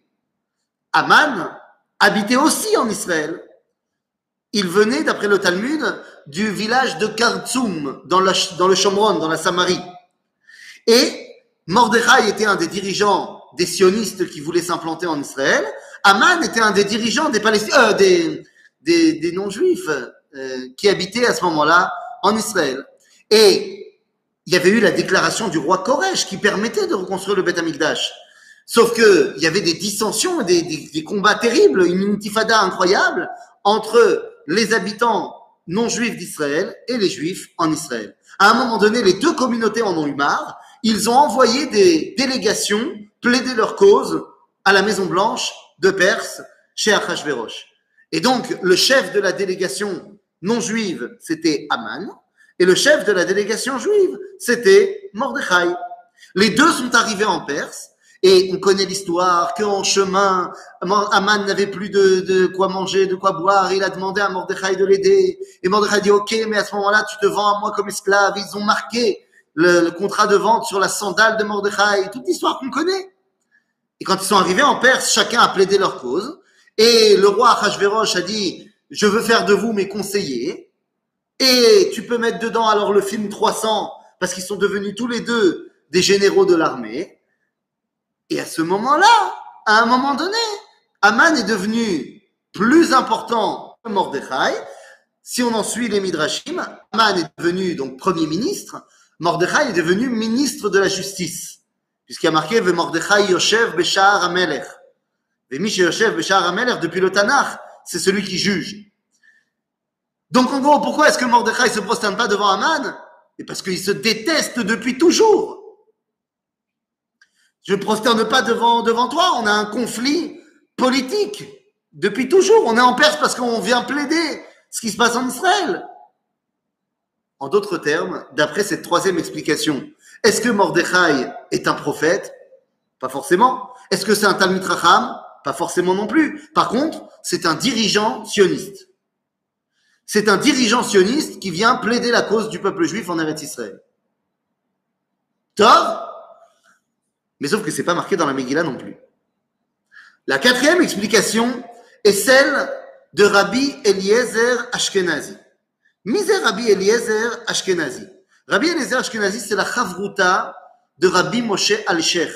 Aman habitait aussi en Israël. Il venait, d'après le Talmud, du village de Kartsoum, dans, le Shomron, dans la Samarie. Et Mordechai était un des dirigeants des sionistes qui voulaient s'implanter en Israël. Aman était un des dirigeants des Palestiniens, euh, des, des non-juifs euh, qui habitaient à ce moment-là en Israël. Et il y avait eu la déclaration du roi Koresh qui permettait de reconstruire le Beth Amikdash. Sauf que il y avait des dissensions, des, des, des combats terribles, une intifada incroyable entre les habitants non juifs d'Israël et les juifs en Israël. À un moment donné, les deux communautés en ont eu marre. Ils ont envoyé des délégations plaider leur cause à la Maison Blanche de Perse chez Achashverosh. Et donc, le chef de la délégation non juive, c'était Aman, et le chef de la délégation juive, c'était Mordechai. Les deux sont arrivés en Perse, et on connaît l'histoire qu'en chemin, Aman n'avait plus de, quoi manger, de quoi boire. Il a demandé à Mordechai de l'aider. Et Mordechai dit, OK, mais à ce moment-là, tu te vends à moi comme esclave. Ils ont marqué le, le contrat de vente sur la sandale de Mordechai. Toute l'histoire qu'on connaît. Et quand ils sont arrivés en Perse, chacun a plaidé leur cause. Et le roi Achashverosh a dit, je veux faire de vous mes conseillers. Et tu peux mettre dedans alors le film 300, parce qu'ils sont devenus tous les deux des généraux de l'armée. Et à ce moment-là, à un moment donné, Aman est devenu plus important que Mordechai. Si on en suit les Midrashim, Aman est devenu donc premier ministre, Mordechai est devenu ministre de la justice. Puisqu'il y a marqué Mordechai Yoshev Beshar Amelech. Depuis le Tanakh, c'est celui qui juge. Donc en gros, pourquoi est-ce que Mordechai se prosterne pas devant Aman Et parce qu'il se déteste depuis toujours. Je ne prosterne pas devant, devant toi. On a un conflit politique depuis toujours. On est en Perse parce qu'on vient plaider ce qui se passe en Israël. En d'autres termes, d'après cette troisième explication, est-ce que Mordechai est un prophète? Pas forcément. Est-ce que c'est un Talmud Racham Pas forcément non plus. Par contre, c'est un dirigeant sioniste. C'est un dirigeant sioniste qui vient plaider la cause du peuple juif en Eretz Israël. Tov mais sauf que c'est pas marqué dans la Megillah non plus. La quatrième explication est celle de Rabbi Eliezer Ashkenazi. Misé Rabbi Eliezer Ashkenazi. Rabbi Eliezer Ashkenazi, c'est la chavruta de Rabbi Moshe Al-Sheikh,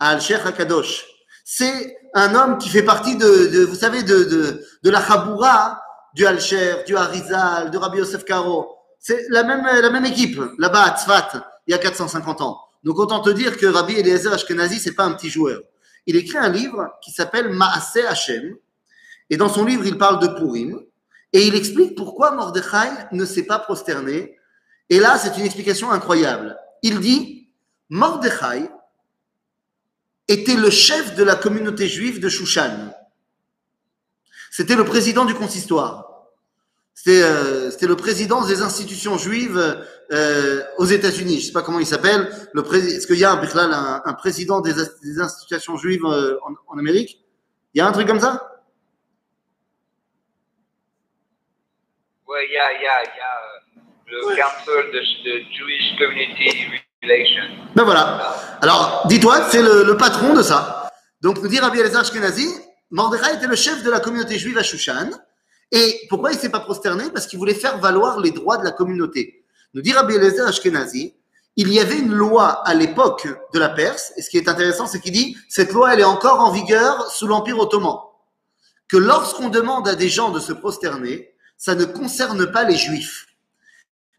Al-Sheikh Akadosh. C'est un homme qui fait partie de, de vous savez, de, de, de la chaboura du Al-Sheikh, du Harizal, de Rabbi Yosef Karo. C'est la même, la même équipe, là-bas à Tzfat, il y a 450 ans. Donc autant te dire que Rabbi Eliezer Ashkenazi, c'est pas un petit joueur. Il écrit un livre qui s'appelle Maaseh Hashem. Et dans son livre, il parle de Purim. Et il explique pourquoi Mordechai ne s'est pas prosterné. Et là, c'est une explication incroyable. Il dit, Mordechai était le chef de la communauté juive de Shushan. C'était le président du consistoire. C'était euh, le président des institutions juives euh, aux États-Unis. Je sais pas comment il s'appelle. Est-ce qu'il y a un, président des, institutions juives euh, en, en Amérique? Il y a un truc comme ça? Ouais, il y a, il y a, y a euh, le Ouais. Council de, de Jewish Community. Ben voilà. Alors, dis-toi c'est le, le patron de ça. Donc, nous dit Rabbi Elazar Ashkenazi, Mordechai était le chef de la communauté juive à Shushan. Et pourquoi il s'est pas prosterné? Parce qu'il voulait faire valoir les droits de la communauté. Nous dit Rabbi Elazar Ashkenazi, il y avait une loi à l'époque de la Perse, et ce qui est intéressant, c'est qu'il dit, cette loi, elle est encore en vigueur sous l'Empire ottoman, que lorsqu'on demande à des gens de se prosterner, ça ne concerne pas les Juifs.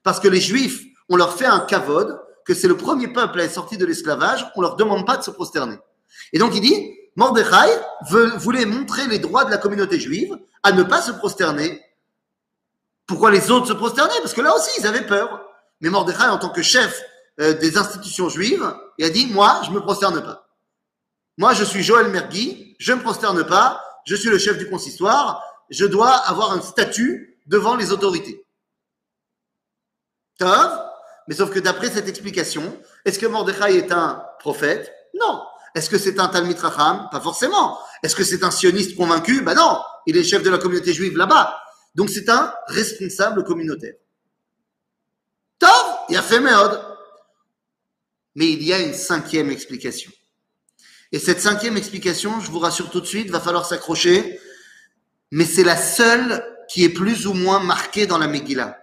Parce que les Juifs, on leur fait un kavod, que c'est le premier peuple à être sorti de l'esclavage, on leur demande pas de se prosterner. Et donc il dit, Mordechai voulait montrer les droits de la communauté juive à ne pas se prosterner. Pourquoi les autres se prosternaient? Parce que là aussi, ils avaient peur. Mais Mordechai, en tant que chef euh, des institutions juives, il a dit, moi, je me prosterne pas. Moi, je suis Joël Mergui, je me prosterne pas, je suis le chef du consistoire, je dois avoir un statut devant les autorités. Tov, mais sauf que d'après cette explication, est-ce que Mordechai est un prophète? Non. Est-ce que c'est un Talmid Racham Pas forcément. Est-ce que c'est un sioniste convaincu? Ben non. Il est chef de la communauté juive là-bas. Donc c'est un responsable communautaire. Tov, il a fait méode. Mais il y a une cinquième explication. Et cette cinquième explication, je vous rassure tout de suite, va falloir s'accrocher, mais c'est la seule qui est plus ou moins marquée dans la Megillah.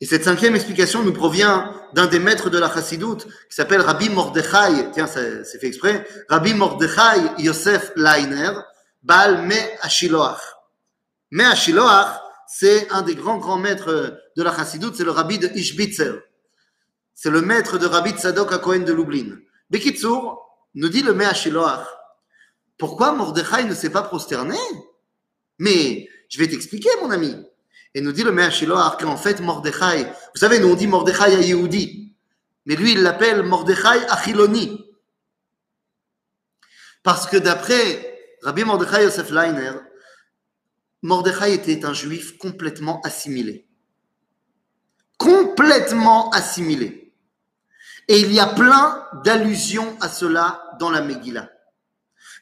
Et cette cinquième explication nous provient d'un des maîtres de la Chassidoute qui s'appelle Rabbi Mordechai, tiens, c'est fait exprès, Rabbi Mordechai Yosef Leiner, Baal Me Ashiloach. Me Ashiloach, c'est un des grands grands maîtres de la Chassidoute, c'est le Rabbi de Ishbitzer. C'est le maître de Rabbi Tzadok à Cohen de Lublin. Bekitsour, nous dit le Me Ashiloach, pourquoi Mordechai ne s'est pas prosterné? Mais je vais t'expliquer, mon ami. Et nous dit le Mea Shiloach qu'en fait, Mordechai, vous savez, nous on dit Mordechai à Yehudi, mais lui il l'appelle Mordechai à Chiloni. Parce que d'après Rabbi Mordechai Yosef Leiner, Mordechai était un juif complètement assimilé. Complètement assimilé. Et il y a plein d'allusions à cela dans la Megillah.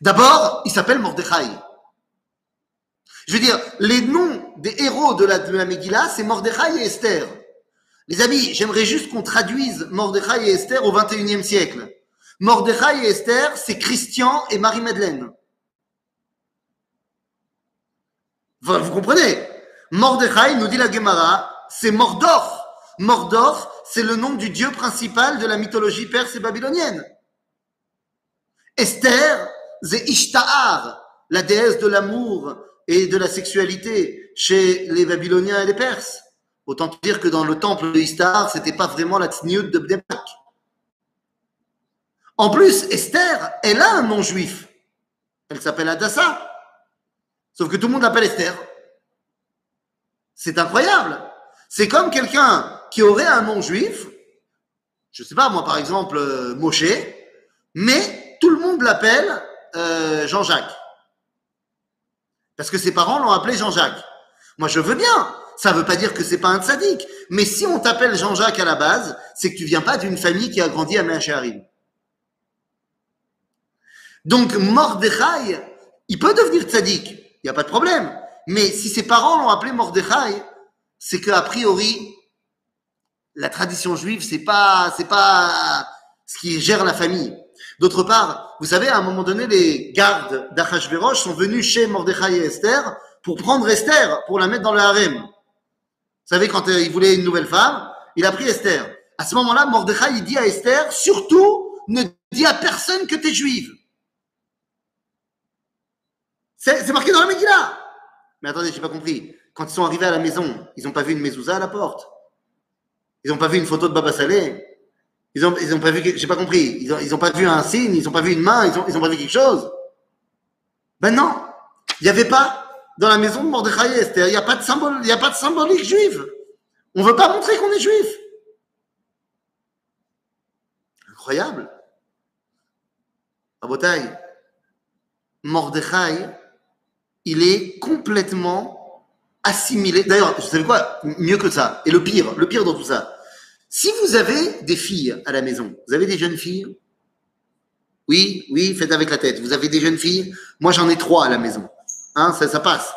D'abord, il s'appelle Mordechai. Je veux dire, les noms des héros de la, de la Megillah, c'est Mordechai et Esther. Les amis, j'aimerais juste qu'on traduise Mordechai et Esther au 21e siècle. Mordechai et Esther, c'est Christian et Marie-Madeleine. Vous, vous comprenez? Mordechai, nous dit la Gemara, c'est Mordor. Mordor, c'est le nom du dieu principal de la mythologie perse et babylonienne. Esther, c'est Ishtahar, la déesse de l'amour et de la sexualité chez les Babyloniens et les Perses. Autant dire que dans le temple de Ishtar, c'était pas vraiment la tsniout de Bnepak. En plus, Esther, elle a un nom juif. Elle s'appelle Adassa. Sauf que tout le monde l'appelle Esther. C'est incroyable. C'est comme quelqu'un qui aurait un nom juif. Je sais pas, moi, par exemple, euh, Moshe. Mais tout le monde l'appelle euh, Jean-Jacques. Parce que ses parents l'ont appelé Jean-Jacques. Moi, je veux bien. Ça veut pas dire que c'est pas un tzaddik. Mais si on t'appelle Jean-Jacques à la base, c'est que tu viens pas d'une famille qui a grandi à Meacharim. Donc, Mordechai, il peut devenir tzaddik. Il n'y a pas de problème. Mais si ses parents l'ont appelé Mordechai, c'est qu'a priori, la tradition juive, c'est pas, c'est pas ce qui gère la famille. D'autre part, vous savez, à un moment donné, les gardes d'Achashverosh sont venus chez Mordechai et Esther pour prendre Esther, pour la mettre dans le harem. Vous savez, quand euh, il voulait une nouvelle femme, il a pris Esther. À ce moment-là, Mordechai, dit à Esther, surtout, ne dis à personne que tu es juive. C'est marqué dans la Megillah. Mais attendez, j'ai pas compris. quand ils sont arrivés à la maison, ils n'ont pas vu une mezouza à la porte. Ils n'ont pas vu une photo de Baba Salé. Ils n'ont ils ont pas vu, j'ai pas compris, ils ont pas vu un signe, ils n'ont pas vu une main, ils ont pas vu quelque chose. Ben non, il n'y avait pas dans la maison de Mordechai il n'y a pas de symbole, il y a pas de symbolique juive. On veut pas montrer qu'on est juif. Incroyable. Rabotai, Mordechai, il est complètement assimilé. D'ailleurs, vous savez quoi? Mieux que ça. Et le pire, le pire dans tout ça. Si vous avez des filles à la maison, vous avez des jeunes filles? Oui, oui, faites avec la tête. Vous avez des jeunes filles? Moi, j'en ai trois à la maison. Hein, ça, ça passe.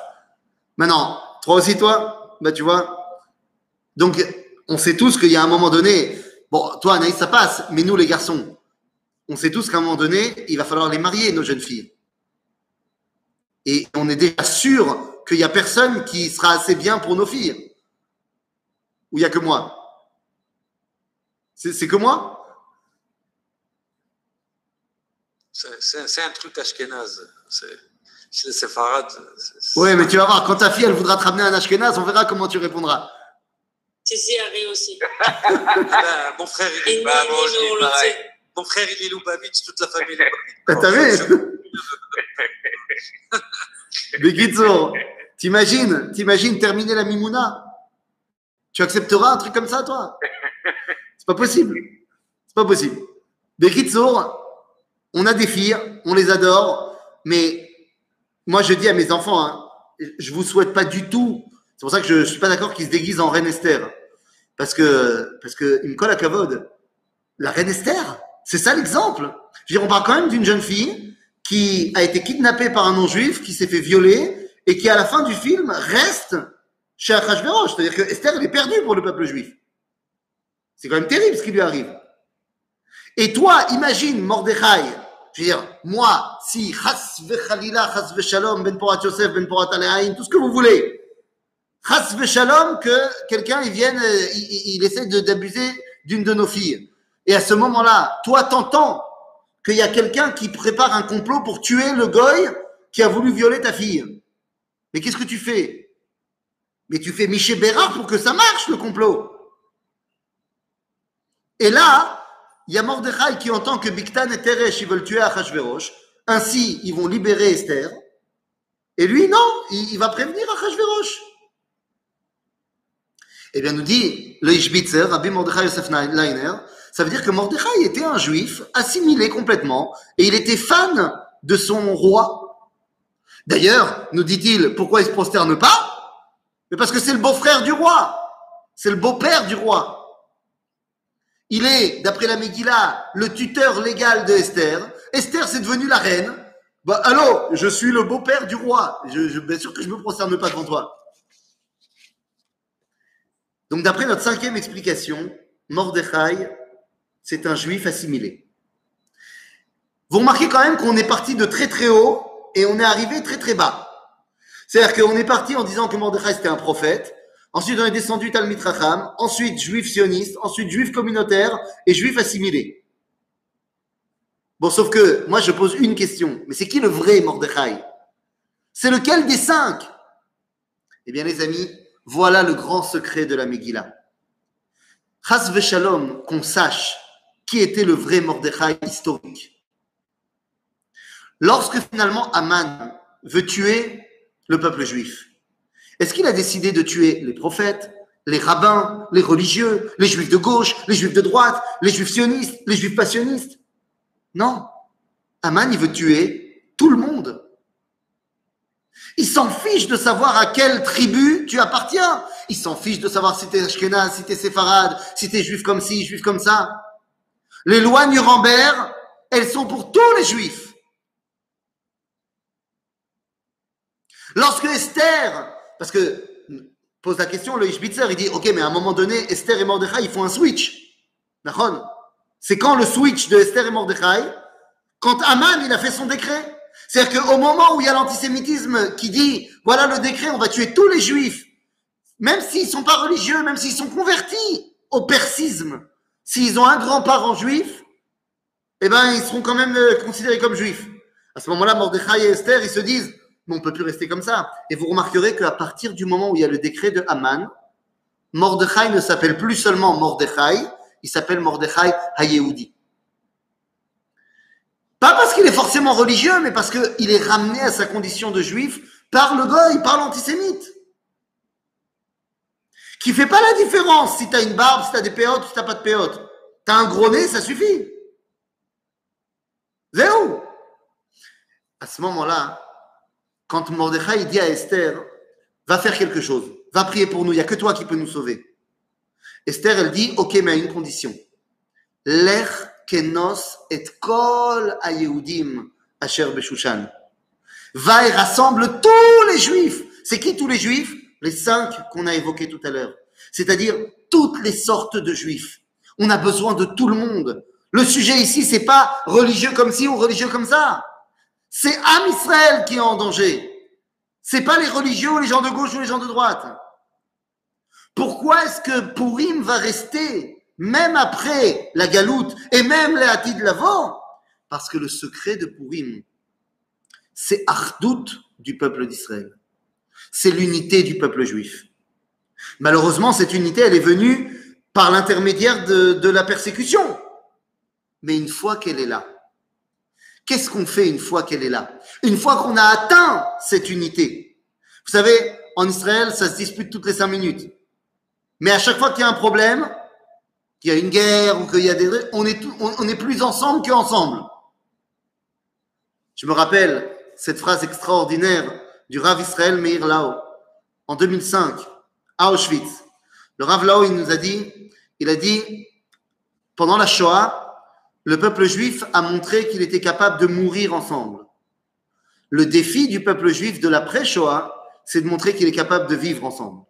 Maintenant, trois aussi, toi? Bah, tu vois. Donc, on sait tous qu'il y a un moment donné. Bon, toi, Anaïs, ça passe. Mais nous, les garçons, on sait tous qu'à un moment donné, il va falloir les marier, nos jeunes filles. Et on est déjà sûr qu'il n'y a personne qui sera assez bien pour nos filles. Ou il n'y a que moi C'est c'est que moi? C'est- C'est c'est un truc ashkénaze. C'est- les séfarades. Ouais, mais tu vas voir, quand ta fille, elle voudra te ramener un Ashkenaz, on verra comment tu répondras. Si, si, Harry aussi. Ben, mon frère, il est bah, nous, moi aussi, on le pareil. sait. Mon frère, il est Lubavitch, toute la famille. est T'as vu? T'imagines, t'imagines terminer la Mimouna? Tu accepteras un truc comme ça, toi? C'est pas possible. C'est pas possible. Bekitsour, on a des filles, on les adore, mais moi je dis à mes enfants, hein, je vous souhaite pas du tout. C'est pour ça que je, je suis pas d'accord qu'ils se déguisent en reine Esther, parce que parce que il me colle à Kavod. La reine Esther, c'est ça l'exemple. Je veux dire, on parle quand même d'une jeune fille qui a été kidnappée par un non-juif, qui s'est fait violer et qui, à la fin du film, reste chez Achashverosh. C'est-à-dire que Esther, elle est perdue pour le peuple juif. C'est quand même terrible ce qui lui arrive. Et toi, imagine Mordechai. Je veux dire, moi, si Chas vechalila, Chas vechalom, Ben Porat Yosef, Ben Porat tout ce que vous voulez. Chas vechalom, que quelqu'un, il vienne, il, essaie d'abuser d'une de nos filles. Et à ce moment-là, toi, t'entends qu'il y a quelqu'un qui prépare un complot pour tuer le goy qui a voulu violer ta fille. Mais qu'est-ce que tu fais? Mais tu fais Miché Bérard pour que ça marche, le complot. Et là, il y a Mordechai qui entend que Biktan et Teresh, ils veulent tuer Achashverosh. Ainsi, ils vont libérer Esther. Et lui, non, il, va prévenir Achashverosh. Eh bien, nous dit le Ishbitzer, Rabbi Mordechai Yosef Leiner, ça veut dire que Mordechai était un juif assimilé complètement et il était fan de son roi. D'ailleurs, nous dit-il, pourquoi il se prosterne pas? Mais parce que c'est le beau-frère du roi. C'est le beau-père du roi. Il est, d'après la Megillah, le tuteur légal de Esther. Esther, c'est devenu la reine. Bah, allô, je suis le beau-père du roi. Je, je, bien sûr que je me prosterne pas devant toi. Donc, d'après notre cinquième explication, Mordechai, c'est un juif assimilé. Vous remarquez quand même qu'on est parti de très très haut et on est arrivé très très bas. C'est-à-dire qu'on est parti en disant que Mordechai c'était un prophète. Ensuite, on est descendu Talmid Racham. Ensuite, juif sioniste. Ensuite, juif communautaire et juif assimilé. Bon, sauf que moi, je pose une question. Mais c'est qui le vrai Mordechai? C'est lequel des cinq? Eh bien, les amis, voilà le grand secret de la Megillah. Chas v'shalom, qu'on sache qui était le vrai Mordechai historique. Lorsque finalement Aman veut tuer le peuple juif, est-ce qu'il a décidé de tuer les prophètes, les rabbins, les religieux, les juifs de gauche, les juifs de droite, les juifs sionistes, les juifs passionnistes? Non. Aman, il veut tuer tout le monde. Il s'en fiche de savoir à quelle tribu tu appartiens. Il s'en fiche de savoir si t'es Ashkenaz, si t'es séfarade, si t'es juif comme ci, juif comme ça. Les lois Nuremberg, elles sont pour tous les juifs. Lorsque Esther, parce que pose la question, le Ishbitzer, il dit, ok, mais à un moment donné, Esther et Mordechai, ils font un switch. C'est quand le switch de Esther et Mordechai? Quand Aman, il a fait son décret. C'est-à-dire qu'au moment où il y a l'antisémitisme qui dit, voilà le décret, on va tuer tous les juifs, même s'ils sont pas religieux, même s'ils sont convertis au persisme, s'ils ont un grand-parent juif, eh ben, ils seront quand même euh, considérés comme juifs. À ce moment-là, Mordechai et Esther, ils se disent, mais on ne peut plus rester comme ça. Et vous remarquerez qu'à partir du moment où il y a le décret de Haman, Mordechai ne s'appelle plus seulement Mordechai, il s'appelle Mordechai Hayehudi. Pas parce qu'il est forcément religieux, mais parce qu'il est ramené à sa condition de juif par le goy, par l'antisémite. Qui fait pas la différence si tu as une barbe, si tu as des péotes, si tu n'as pas de péotes. Tu as un gros nez, ça suffit. Zéro. À ce moment-là, quand Mordechai dit à Esther, va faire quelque chose, va prier pour nous, il n'y a que toi qui peux nous sauver. Esther, elle dit, ok, mais à une condition. Lech kenos et kol Yehudim asher beshushan. Va et rassemble tous les juifs. C'est qui tous les juifs? Les cinq qu'on a évoqués tout à l'heure. C'est-à-dire toutes les sortes de juifs. On a besoin de tout le monde. Le sujet ici, c'est pas religieux comme ci ou religieux comme ça. C'est Am Israël qui est en danger. C'est pas les religieux les gens de gauche ou les gens de droite. Pourquoi est-ce que Purim va rester même après la galoute et même les de l'avant Parce que le secret de Purim, c'est Ardout du peuple d'Israël. C'est l'unité du peuple juif. Malheureusement, cette unité, elle est venue par l'intermédiaire de la persécution. Mais une fois qu'elle est là, qu'est-ce qu'on fait une fois qu'elle est là? Une fois qu'on a atteint cette unité. Vous savez, en Israël, ça se dispute toutes les cinq minutes. Mais à chaque fois qu'il y a un problème, qu'il y a une guerre ou qu'il y a des... On est, on, est plus ensemble qu'ensemble. Je me rappelle cette phrase extraordinaire du Rav Israël Meir Lao en 2005 à Auschwitz. Le Rav Lao, il nous a dit, il a dit, pendant la Shoah, le peuple juif a montré qu'il était capable de mourir ensemble. Le défi du peuple juif de l'après-Shoah, c'est de montrer qu'il est capable de vivre ensemble.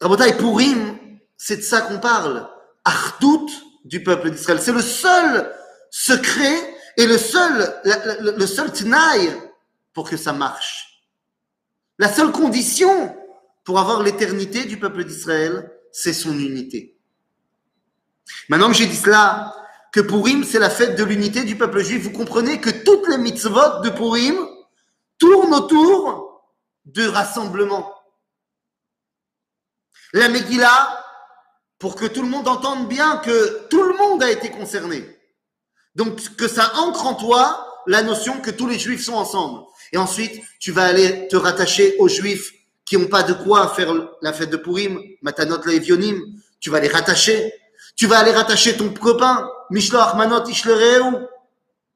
Rabotai Purim, c'est de ça qu'on parle. Ardout du peuple d'Israël. C'est le seul secret et le seul, le, seul tnaï pour que ça marche. La seule condition pour avoir l'éternité du peuple d'Israël, c'est son unité. Maintenant que j'ai dit cela, que Purim, c'est la fête de l'unité du peuple juif, vous comprenez que toutes les mitzvot de Purim tournent autour de rassemblement. La Megillah, pour que tout le monde entende bien que tout le monde a été concerné. Donc, que ça ancre en toi la notion que tous les juifs sont ensemble. Et ensuite, tu vas aller te rattacher aux juifs qui n'ont pas de quoi faire la fête de Purim, Matanot Levionim, tu vas les rattacher. Tu vas aller rattacher ton copain, Mishlo Achmanot Ishlereu,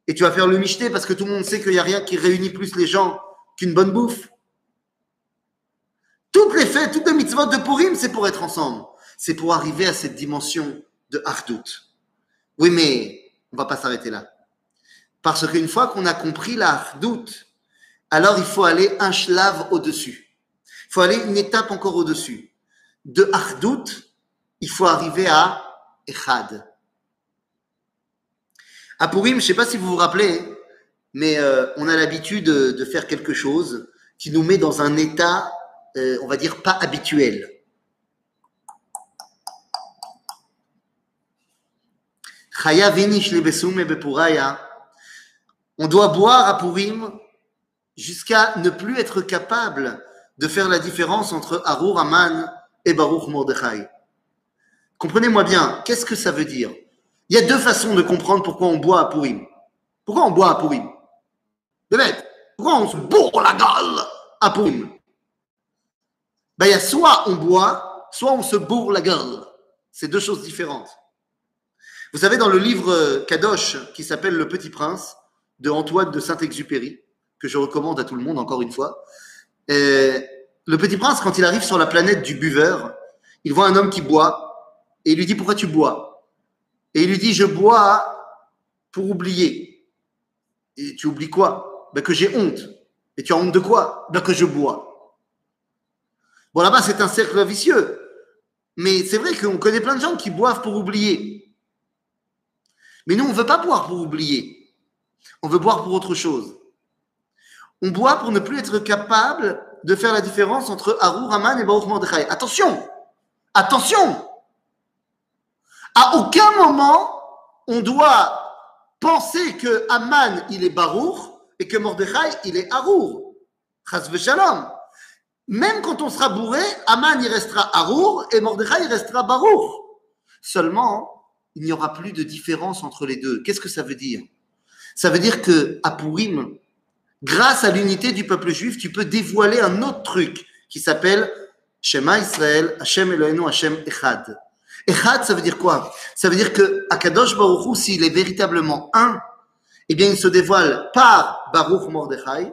et tu vas faire le michté parce que tout le monde sait qu'il n'y a rien qui réunit plus les gens qu'une bonne bouffe. Toutes les fêtes, toutes les mitzvot de Purim, c'est pour être ensemble. C'est pour arriver à cette dimension de Hardout. Oui, mais on va pas s'arrêter là. Parce qu'une fois qu'on a compris la alors il faut aller un shlav au-dessus. Il faut aller une étape encore au-dessus. De Hardout, il faut arriver à Echad. À Purim, je ne sais pas si vous vous rappelez, mais euh, on a l'habitude de, faire quelque chose qui nous met dans un état, euh, on va dire, pas habituel. On doit boire à Purim jusqu'à ne plus être capable de faire la différence entre Arur Aman et Baruch Mordechai. Comprenez-moi bien, qu'est-ce que ça veut dire? Il y a deux façons de comprendre pourquoi on boit à Purim. Pourquoi on boit à Purim? De bête. Pourquoi on se bourre la gueule à Purim? Ben, Il y a soit on boit, soit on se bourre la gueule. C'est deux choses différentes. Vous savez, dans le livre Kadosh qui s'appelle Le Petit Prince de Antoine de Saint-Exupéry, que je recommande à tout le monde encore une fois, euh, le Petit Prince, quand il arrive sur la planète du buveur, il voit un homme qui boit et il lui dit pourquoi tu bois? Et il lui dit je bois pour oublier. Et tu oublies quoi? Ben, Que j'ai honte. Et tu as honte de quoi? Ben, Que je bois. Bon là-bas c'est un cercle vicieux. Mais c'est vrai qu'on connaît plein de gens qui boivent pour oublier. Mais nous on ne veut pas boire pour oublier. On veut boire pour autre chose. On boit pour ne plus être capable de faire la différence entre Arur Raman et Baruch Mordechai. Attention Attention à aucun moment, on doit penser que Aman, il est Baruch et que Mordechai, il est Harour. Chas v'shalom. Même quand on sera bourré, Aman, il restera Harour et Mordechai, il restera Baruch. Seulement, il n'y aura plus de différence entre les deux. Qu'est-ce que ça veut dire? Ça veut dire que à Purim, grâce à l'unité du peuple juif, tu peux dévoiler un autre truc qui s'appelle Shema Israël, Hashem Eloheinu, Hashem Echad. Echad, ça veut dire quoi? Ça veut dire que Akadosh Baruch s'il est véritablement un, eh bien, il se dévoile par Baruch Mordechai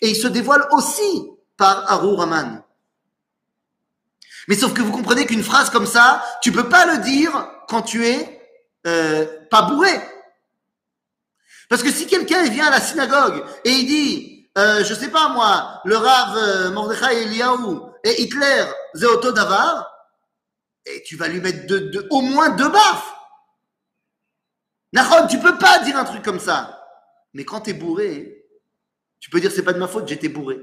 et il se dévoile aussi par Harur Aman. Mais sauf que vous comprenez qu'une phrase comme ça, tu peux pas le dire quand tu es euh, pas bourré. Parce que si quelqu'un vient à la synagogue et il dit, euh, je sais pas moi, le Rav euh, Mordechai Eliyahu et Hitler, Zeoto Davar, et tu vas lui mettre au moins deux baffes. Nahon, tu peux pas dire un truc comme ça. Mais quand tu es bourré, tu peux dire c'est pas de ma faute, j'étais bourré.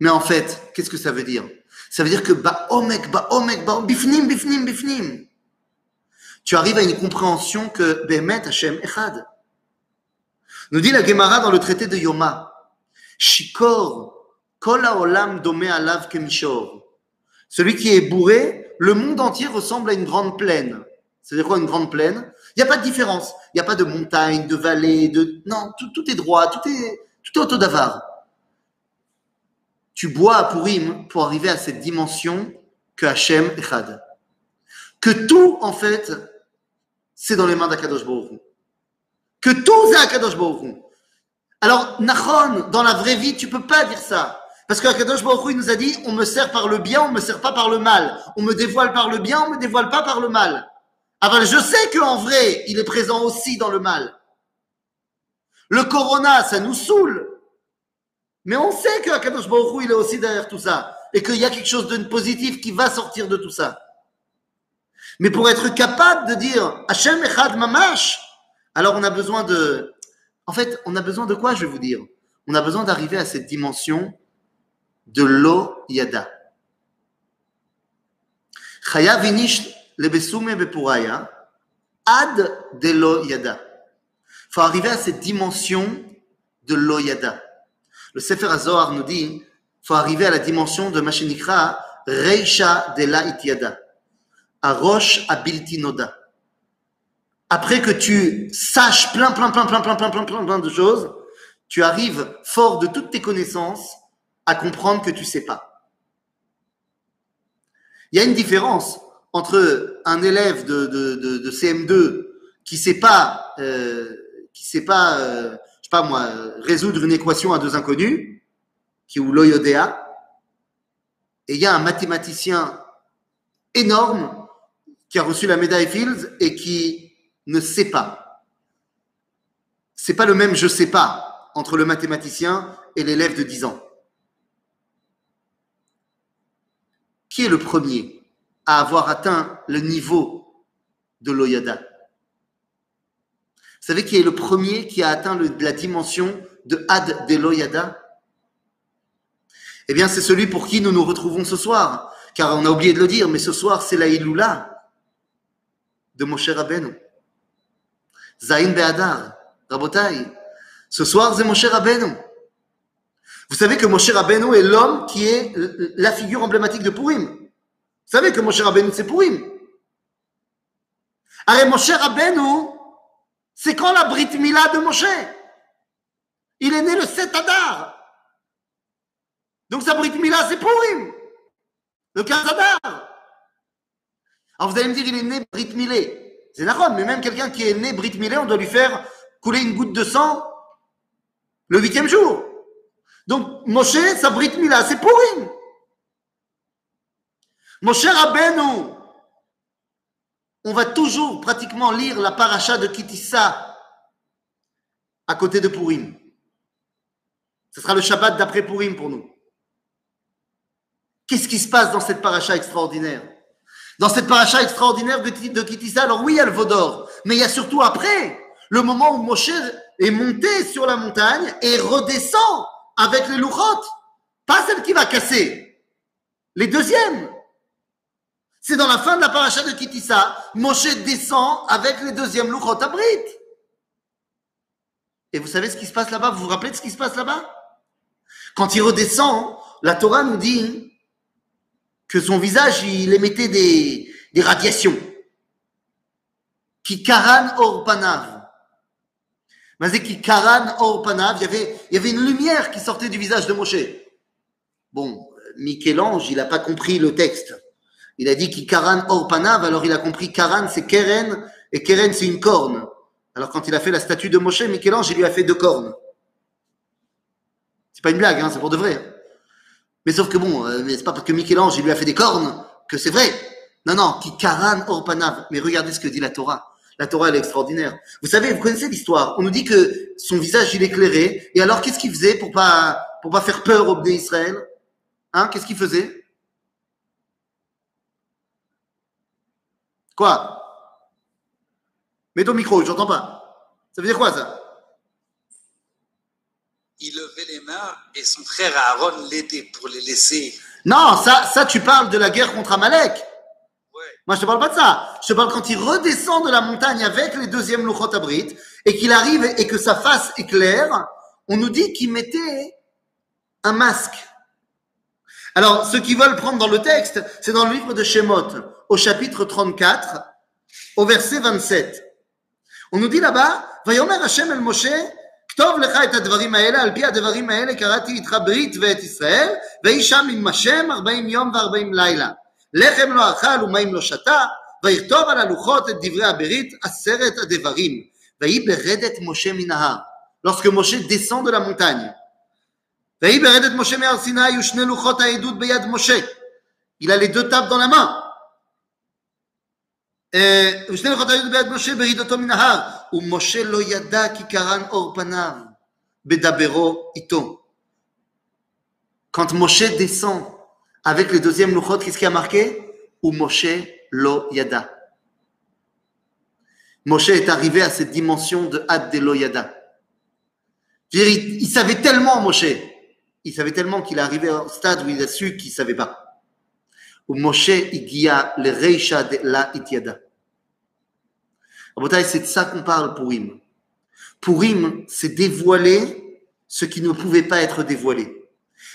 Mais en fait, qu'est-ce que ça veut dire? Ça veut dire que ba omek, ba omek, ba bifnim, bifnim, bifnim. Tu arrives à une compréhension que Behemet Hashem Echad. Nous dit la Gemara dans le traité de Yoma. Shikor, kol haolam domé alav kemishor. Celui qui est bourré, le monde entier ressemble à une grande plaine. C'est-à-dire quoi une grande plaine? Il n'y a pas de différence. Il n'y a pas de montagne, de vallée, de... Non, tout, est droit, tout est, tout. Tu bois à Purim pour arriver à cette dimension que Hachem Echad. Que tout, en fait, c'est dans les mains d'Akadosh Baruch. Que tout, c'est Akadosh Baruch. Alors, Nachon, dans la vraie vie, tu peux pas dire ça. Parce que Akadosh Baruch nous a dit, on me sert par le bien, on me sert pas par le mal. On me dévoile par le bien, on me dévoile pas par le mal. Alors, je sais qu'en vrai, il est présent aussi dans le mal. Le corona, ça nous saoule. Mais on sait que Akadosh Baruch il est aussi derrière tout ça. Et qu'il y a quelque chose de positif qui va sortir de tout ça. Mais pour être capable de dire Hachem Echad Mamash, alors on a besoin de. En fait, on a besoin de quoi, je vais vous dire? On a besoin d'arriver à cette dimension de lo yada. Chaya vinish lebesume bepuraya ad de lo yada. Il faut arriver à cette dimension de lo yada. Le Sefer HaZohar nous dit faut arriver à la dimension de Mashinikra Reisha de la Ityada. Arosh Abilti Noda. Après que tu saches plein, plein, plein, plein, plein, plein, plein, plein, plein de choses, tu arrives fort de toutes tes connaissances à comprendre que tu sais pas. Il y a une différence entre un élève de, de, de, de CM2 qui sait pas, euh, qui sait pas, euh, je sais pas moi, résoudre une équation à deux inconnus, qui ou l'oyodéa, et il y a un mathématicien énorme qui a reçu la médaille Fields et qui ne sait pas. C'est pas le même je sais pas entre le mathématicien et l'élève de 10 ans. Qui est le premier à avoir atteint le niveau de l'Oyada? Vous savez qui est le premier qui a atteint la dimension de Ad de l'Oyada? Eh bien, c'est celui pour qui nous nous retrouvons ce soir. Car on a oublié de le dire, mais ce soir, c'est la Iloula de Moshe Rabbeinu. Zain Be'adar, Rabotai. Ce soir, c'est Moshe Rabbeinu. Vous savez que Moshe Rabbeinu est l'homme qui est la figure emblématique de Purim. Vous savez que Moshe Rabbeinu, c'est Purim. Alors, Moshe Rabbeinu, c'est quand la Brit Mila de Moshe? Il est né le 7 Adar. Donc sa Brit Mila, c'est Purim. Le 15 Adar. Alors vous allez me dire, il est né Brit Milé. C'est Nahon, mais même quelqu'un qui est né Brit Milé, on doit lui faire couler une goutte de sang le huitième jour. Donc Moshe, sa Brit Mila, c'est Purim. Moshe Rabbeinu, on va toujours pratiquement lire la paracha de Kitissa à côté de Purim. Ce sera le Shabbat d'après Purim pour nous. Qu'est-ce qui se passe dans cette paracha extraordinaire? Dans cette paracha extraordinaire de, Kitissa, alors oui, il y a mais il y a surtout après, le moment où Moshe est monté sur la montagne et redescend avec les louchotes. Pas celle qui va casser, les deuxièmes. C'est dans la fin de la paracha de Kitissa, Moshe descend avec les deuxièmes louchot à. Et vous savez ce qui se passe là-bas? Vous vous rappelez de ce qui se passe là-bas? Quand il redescend, la Torah nous dit que son visage, il émettait des, des radiations. Qui karan qui karan or panav, il y avait, il y avait une lumière qui sortait du visage de Moshe. Bon, Michel-Ange, il n'a pas compris le texte. Il a dit qui karan or panav, alors il a compris karan c'est keren, et keren c'est une corne. Alors quand il a fait la statue de Moshe, Michel-Ange, il lui a fait deux cornes. C'est pas une blague, hein, c'est pour de vrai. Mais sauf que bon, euh, c'est pas parce que Michel-Ange, il lui a fait des cornes que c'est vrai. Non, non, qui karan or panav. Mais regardez ce que dit la Torah. La Torah, elle est extraordinaire. Vous savez, vous connaissez l'histoire. On nous dit que son visage, il éclairait. Et alors, qu'est-ce qu'il faisait pour pas, pour pas faire peur au Bné Israël? Hein, qu'est-ce qu'il faisait? Quoi? Mets ton micro, j'entends pas. Ça veut dire quoi, ça? Il levait les mains et son frère Aaron l'aidait pour les laisser. Non, ça, ça, tu parles de la guerre contre Amalek. Ouais. Moi, je te parle pas de ça. Je te parle quand il redescend de la montagne avec les deuxièmes Luchot Abrit et qu'il arrive et que sa face éclaire, on nous dit qu'il mettait un masque. Alors, ceux qui veulent prendre dans le texte, c'est dans le livre de Shemot, au chapitre 34, au verset 27. On nous dit là-bas, ויאמר השם אל משה, כתוב לך את הדברים האלה, על פי הדברים האלה קראתי איתך ברית ואת ישראל, ויהי שם עם השם ארבעים יום וארבעים לילה. לחם לא אכל ומים לא שתה, ויכתוב על הלוחות את דברי הברית עשרת הדברים. ויהי ברדת משה מן ההר. Lorsque Moshe descend de la montagne. ויהי ברדת משה מהר סיני ושני לוחות העדות ביד משה. Il a les deux tables dans la main. אה, ושני לוחות העדות ביד משה ברידתו מן ההר. ומשה לא ידע כי קרן אור פניו בדברו איתו. Quand Moshe descend avec les deuxièmes louchot, qu'est-ce qui a marqué? Ou Moshe lo yada. Moshe est arrivé à cette dimension de Ad de lo yada. Il, savait tellement, Moshe, il savait tellement qu'il est arrivé au stade où il a su qu'il ne savait pas. Ou Moshe igia le reisha de la itiada. C'est de ça qu'on parle pour Im. Pour Im, c'est dévoiler ce qui ne pouvait pas être dévoilé.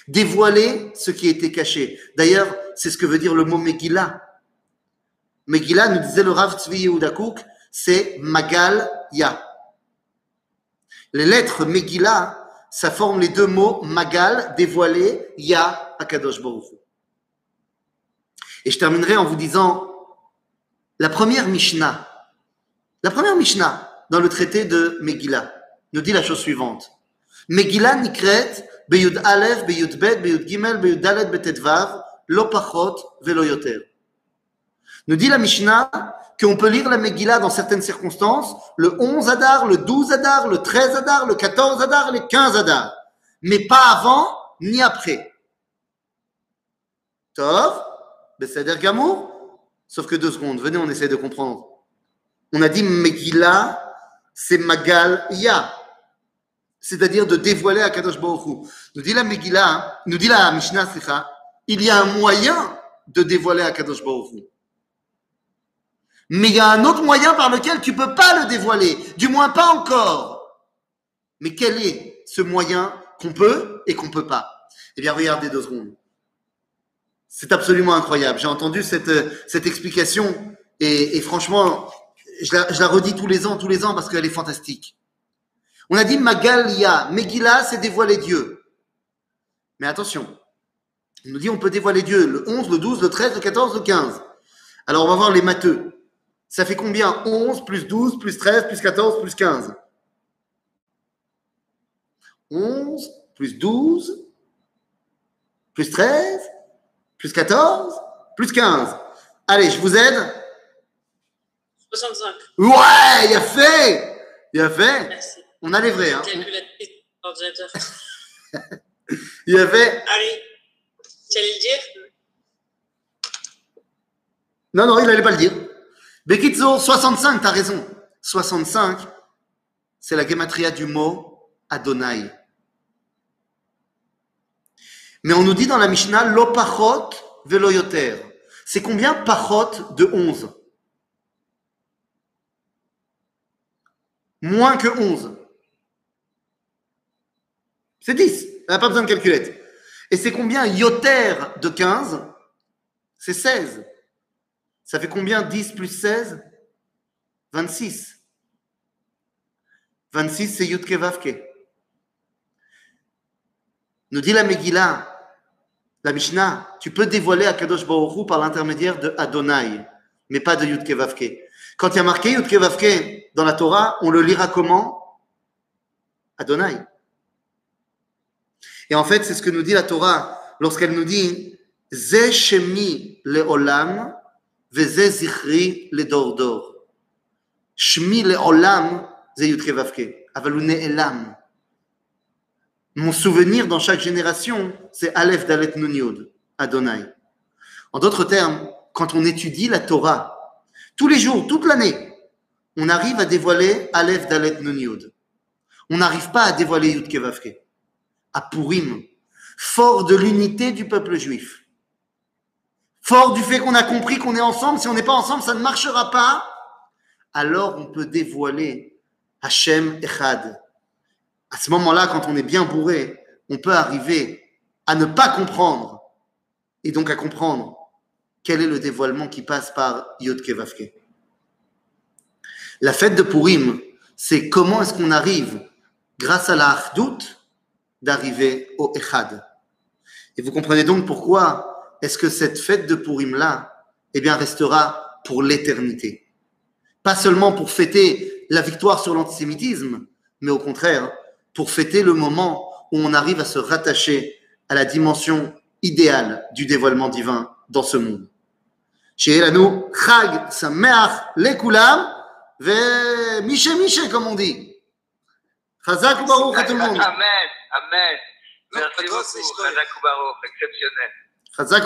Dévoiler ce qui était caché. D'ailleurs, c'est ce que veut dire le mot Megillah. Megillah, nous disait le Rav Tzvi Yehuda c'est Magal Ya. Les lettres Megillah, ça forme les deux mots Magal, dévoilé, Ya, Akadosh Baruch. Et je terminerai en vous disant, la première Mishnah, la première Mishnah dans le traité de Megillah nous dit la chose suivante. Megillah nikret velo yoter. Nous dit la Mishnah qu'on peut lire la Megillah dans certaines circonstances, le 11 Adar, le 12 Adar, le 13 Adar, le 14 Adar, le 15 Adar. Mais pas avant ni après. Tov, Beseder Gamour. Sauf que deux secondes, venez, on essaie de comprendre. On a dit Megillah, c'est Magal Ya. C'est-à-dire de dévoiler à Kadosh. Nous dit la Megillah, nous dit la Mishnah, il y a un moyen de dévoiler à Kadosh Baruch. Mais il y a un autre moyen par lequel tu peux pas le dévoiler, du moins pas encore. Mais quel est ce moyen qu'on peut et qu'on peut pas? Eh bien, regardez deux secondes. C'est absolument incroyable. J'ai entendu cette, euh, explication et, franchement, je la redis tous les ans, tous les ans parce qu'elle est fantastique. On a dit Magalia, Megillah, c'est dévoiler Dieu. Mais attention, on nous dit on peut dévoiler Dieu le 11, le 12, le 13, le 14, le 15. Alors on va voir les matheux. Ça fait combien? 11 plus 12 plus 13 plus 14 plus 15 11 plus 12 plus 13 plus 14 plus 15. Allez, je vous aide 65. Ouais, il a fait Il a fait Merci. On a les vrais. Hein. Il a fait Allez, tu allais le dire Non, non, il n'allait pas le dire. Bekitzo, 65, t'as raison. 65, c'est la gematria du mot Adonai. Mais on nous dit dans la Mishnah, lo pachot velo yoter. C'est combien pachot de 11 Moins que 11. C'est 10. On n'a pas besoin de calculette. Et c'est combien yoter de 15 C'est 16. Ça fait combien 10 plus 16 26. 26, c'est Yutke Vavke. Nous dit la Megillah, la Mishnah, tu peux dévoiler à Kadosh par l'intermédiaire de Adonai, mais pas de Yutke Vavke. Quand il y a marqué Yutke Vavke dans la Torah, on le lira comment? Adonai. Et en fait, c'est ce que nous dit la Torah lorsqu'elle nous dit Ze Shemi le'olam veze zichri le'dordor. Shmi le'olam ze Yutke Vavke. Aval hu ne'elam. Mon souvenir dans chaque génération, c'est Aleph Dalet Nun Yud, Adonai. En d'autres termes, quand on étudie la Torah, tous les jours, toute l'année, on arrive à dévoiler Aleph Dalet Nun Yud. On n'arrive pas à dévoiler Yud Kevavke. À Purim, fort de l'unité du peuple juif, fort du fait qu'on a compris qu'on est ensemble, si on n'est pas ensemble, ça ne marchera pas, alors on peut dévoiler Hachem Echad. À ce moment-là, quand on est bien bourré, on peut arriver à ne pas comprendre et donc à comprendre quel est le dévoilement qui passe par Yod Kevavke. La fête de Purim, c'est comment est-ce qu'on arrive, grâce à la Achdout, d'arriver au Echad. Et vous comprenez donc pourquoi est-ce que cette fête de Purim-là, eh bien, restera pour l'éternité. Pas seulement pour fêter la victoire sur l'antisémitisme, mais au contraire, pour fêter le moment où on arrive à se rattacher à la dimension idéale du dévoilement divin dans ce monde. Chez Elano, Chag Sameach Lekulam, Ve Miché Miché, comme on dit. Chazak ou Baruch à tout le monde. Amen, amen. Merci beaucoup. Chazak ou Baruch, exceptionnel.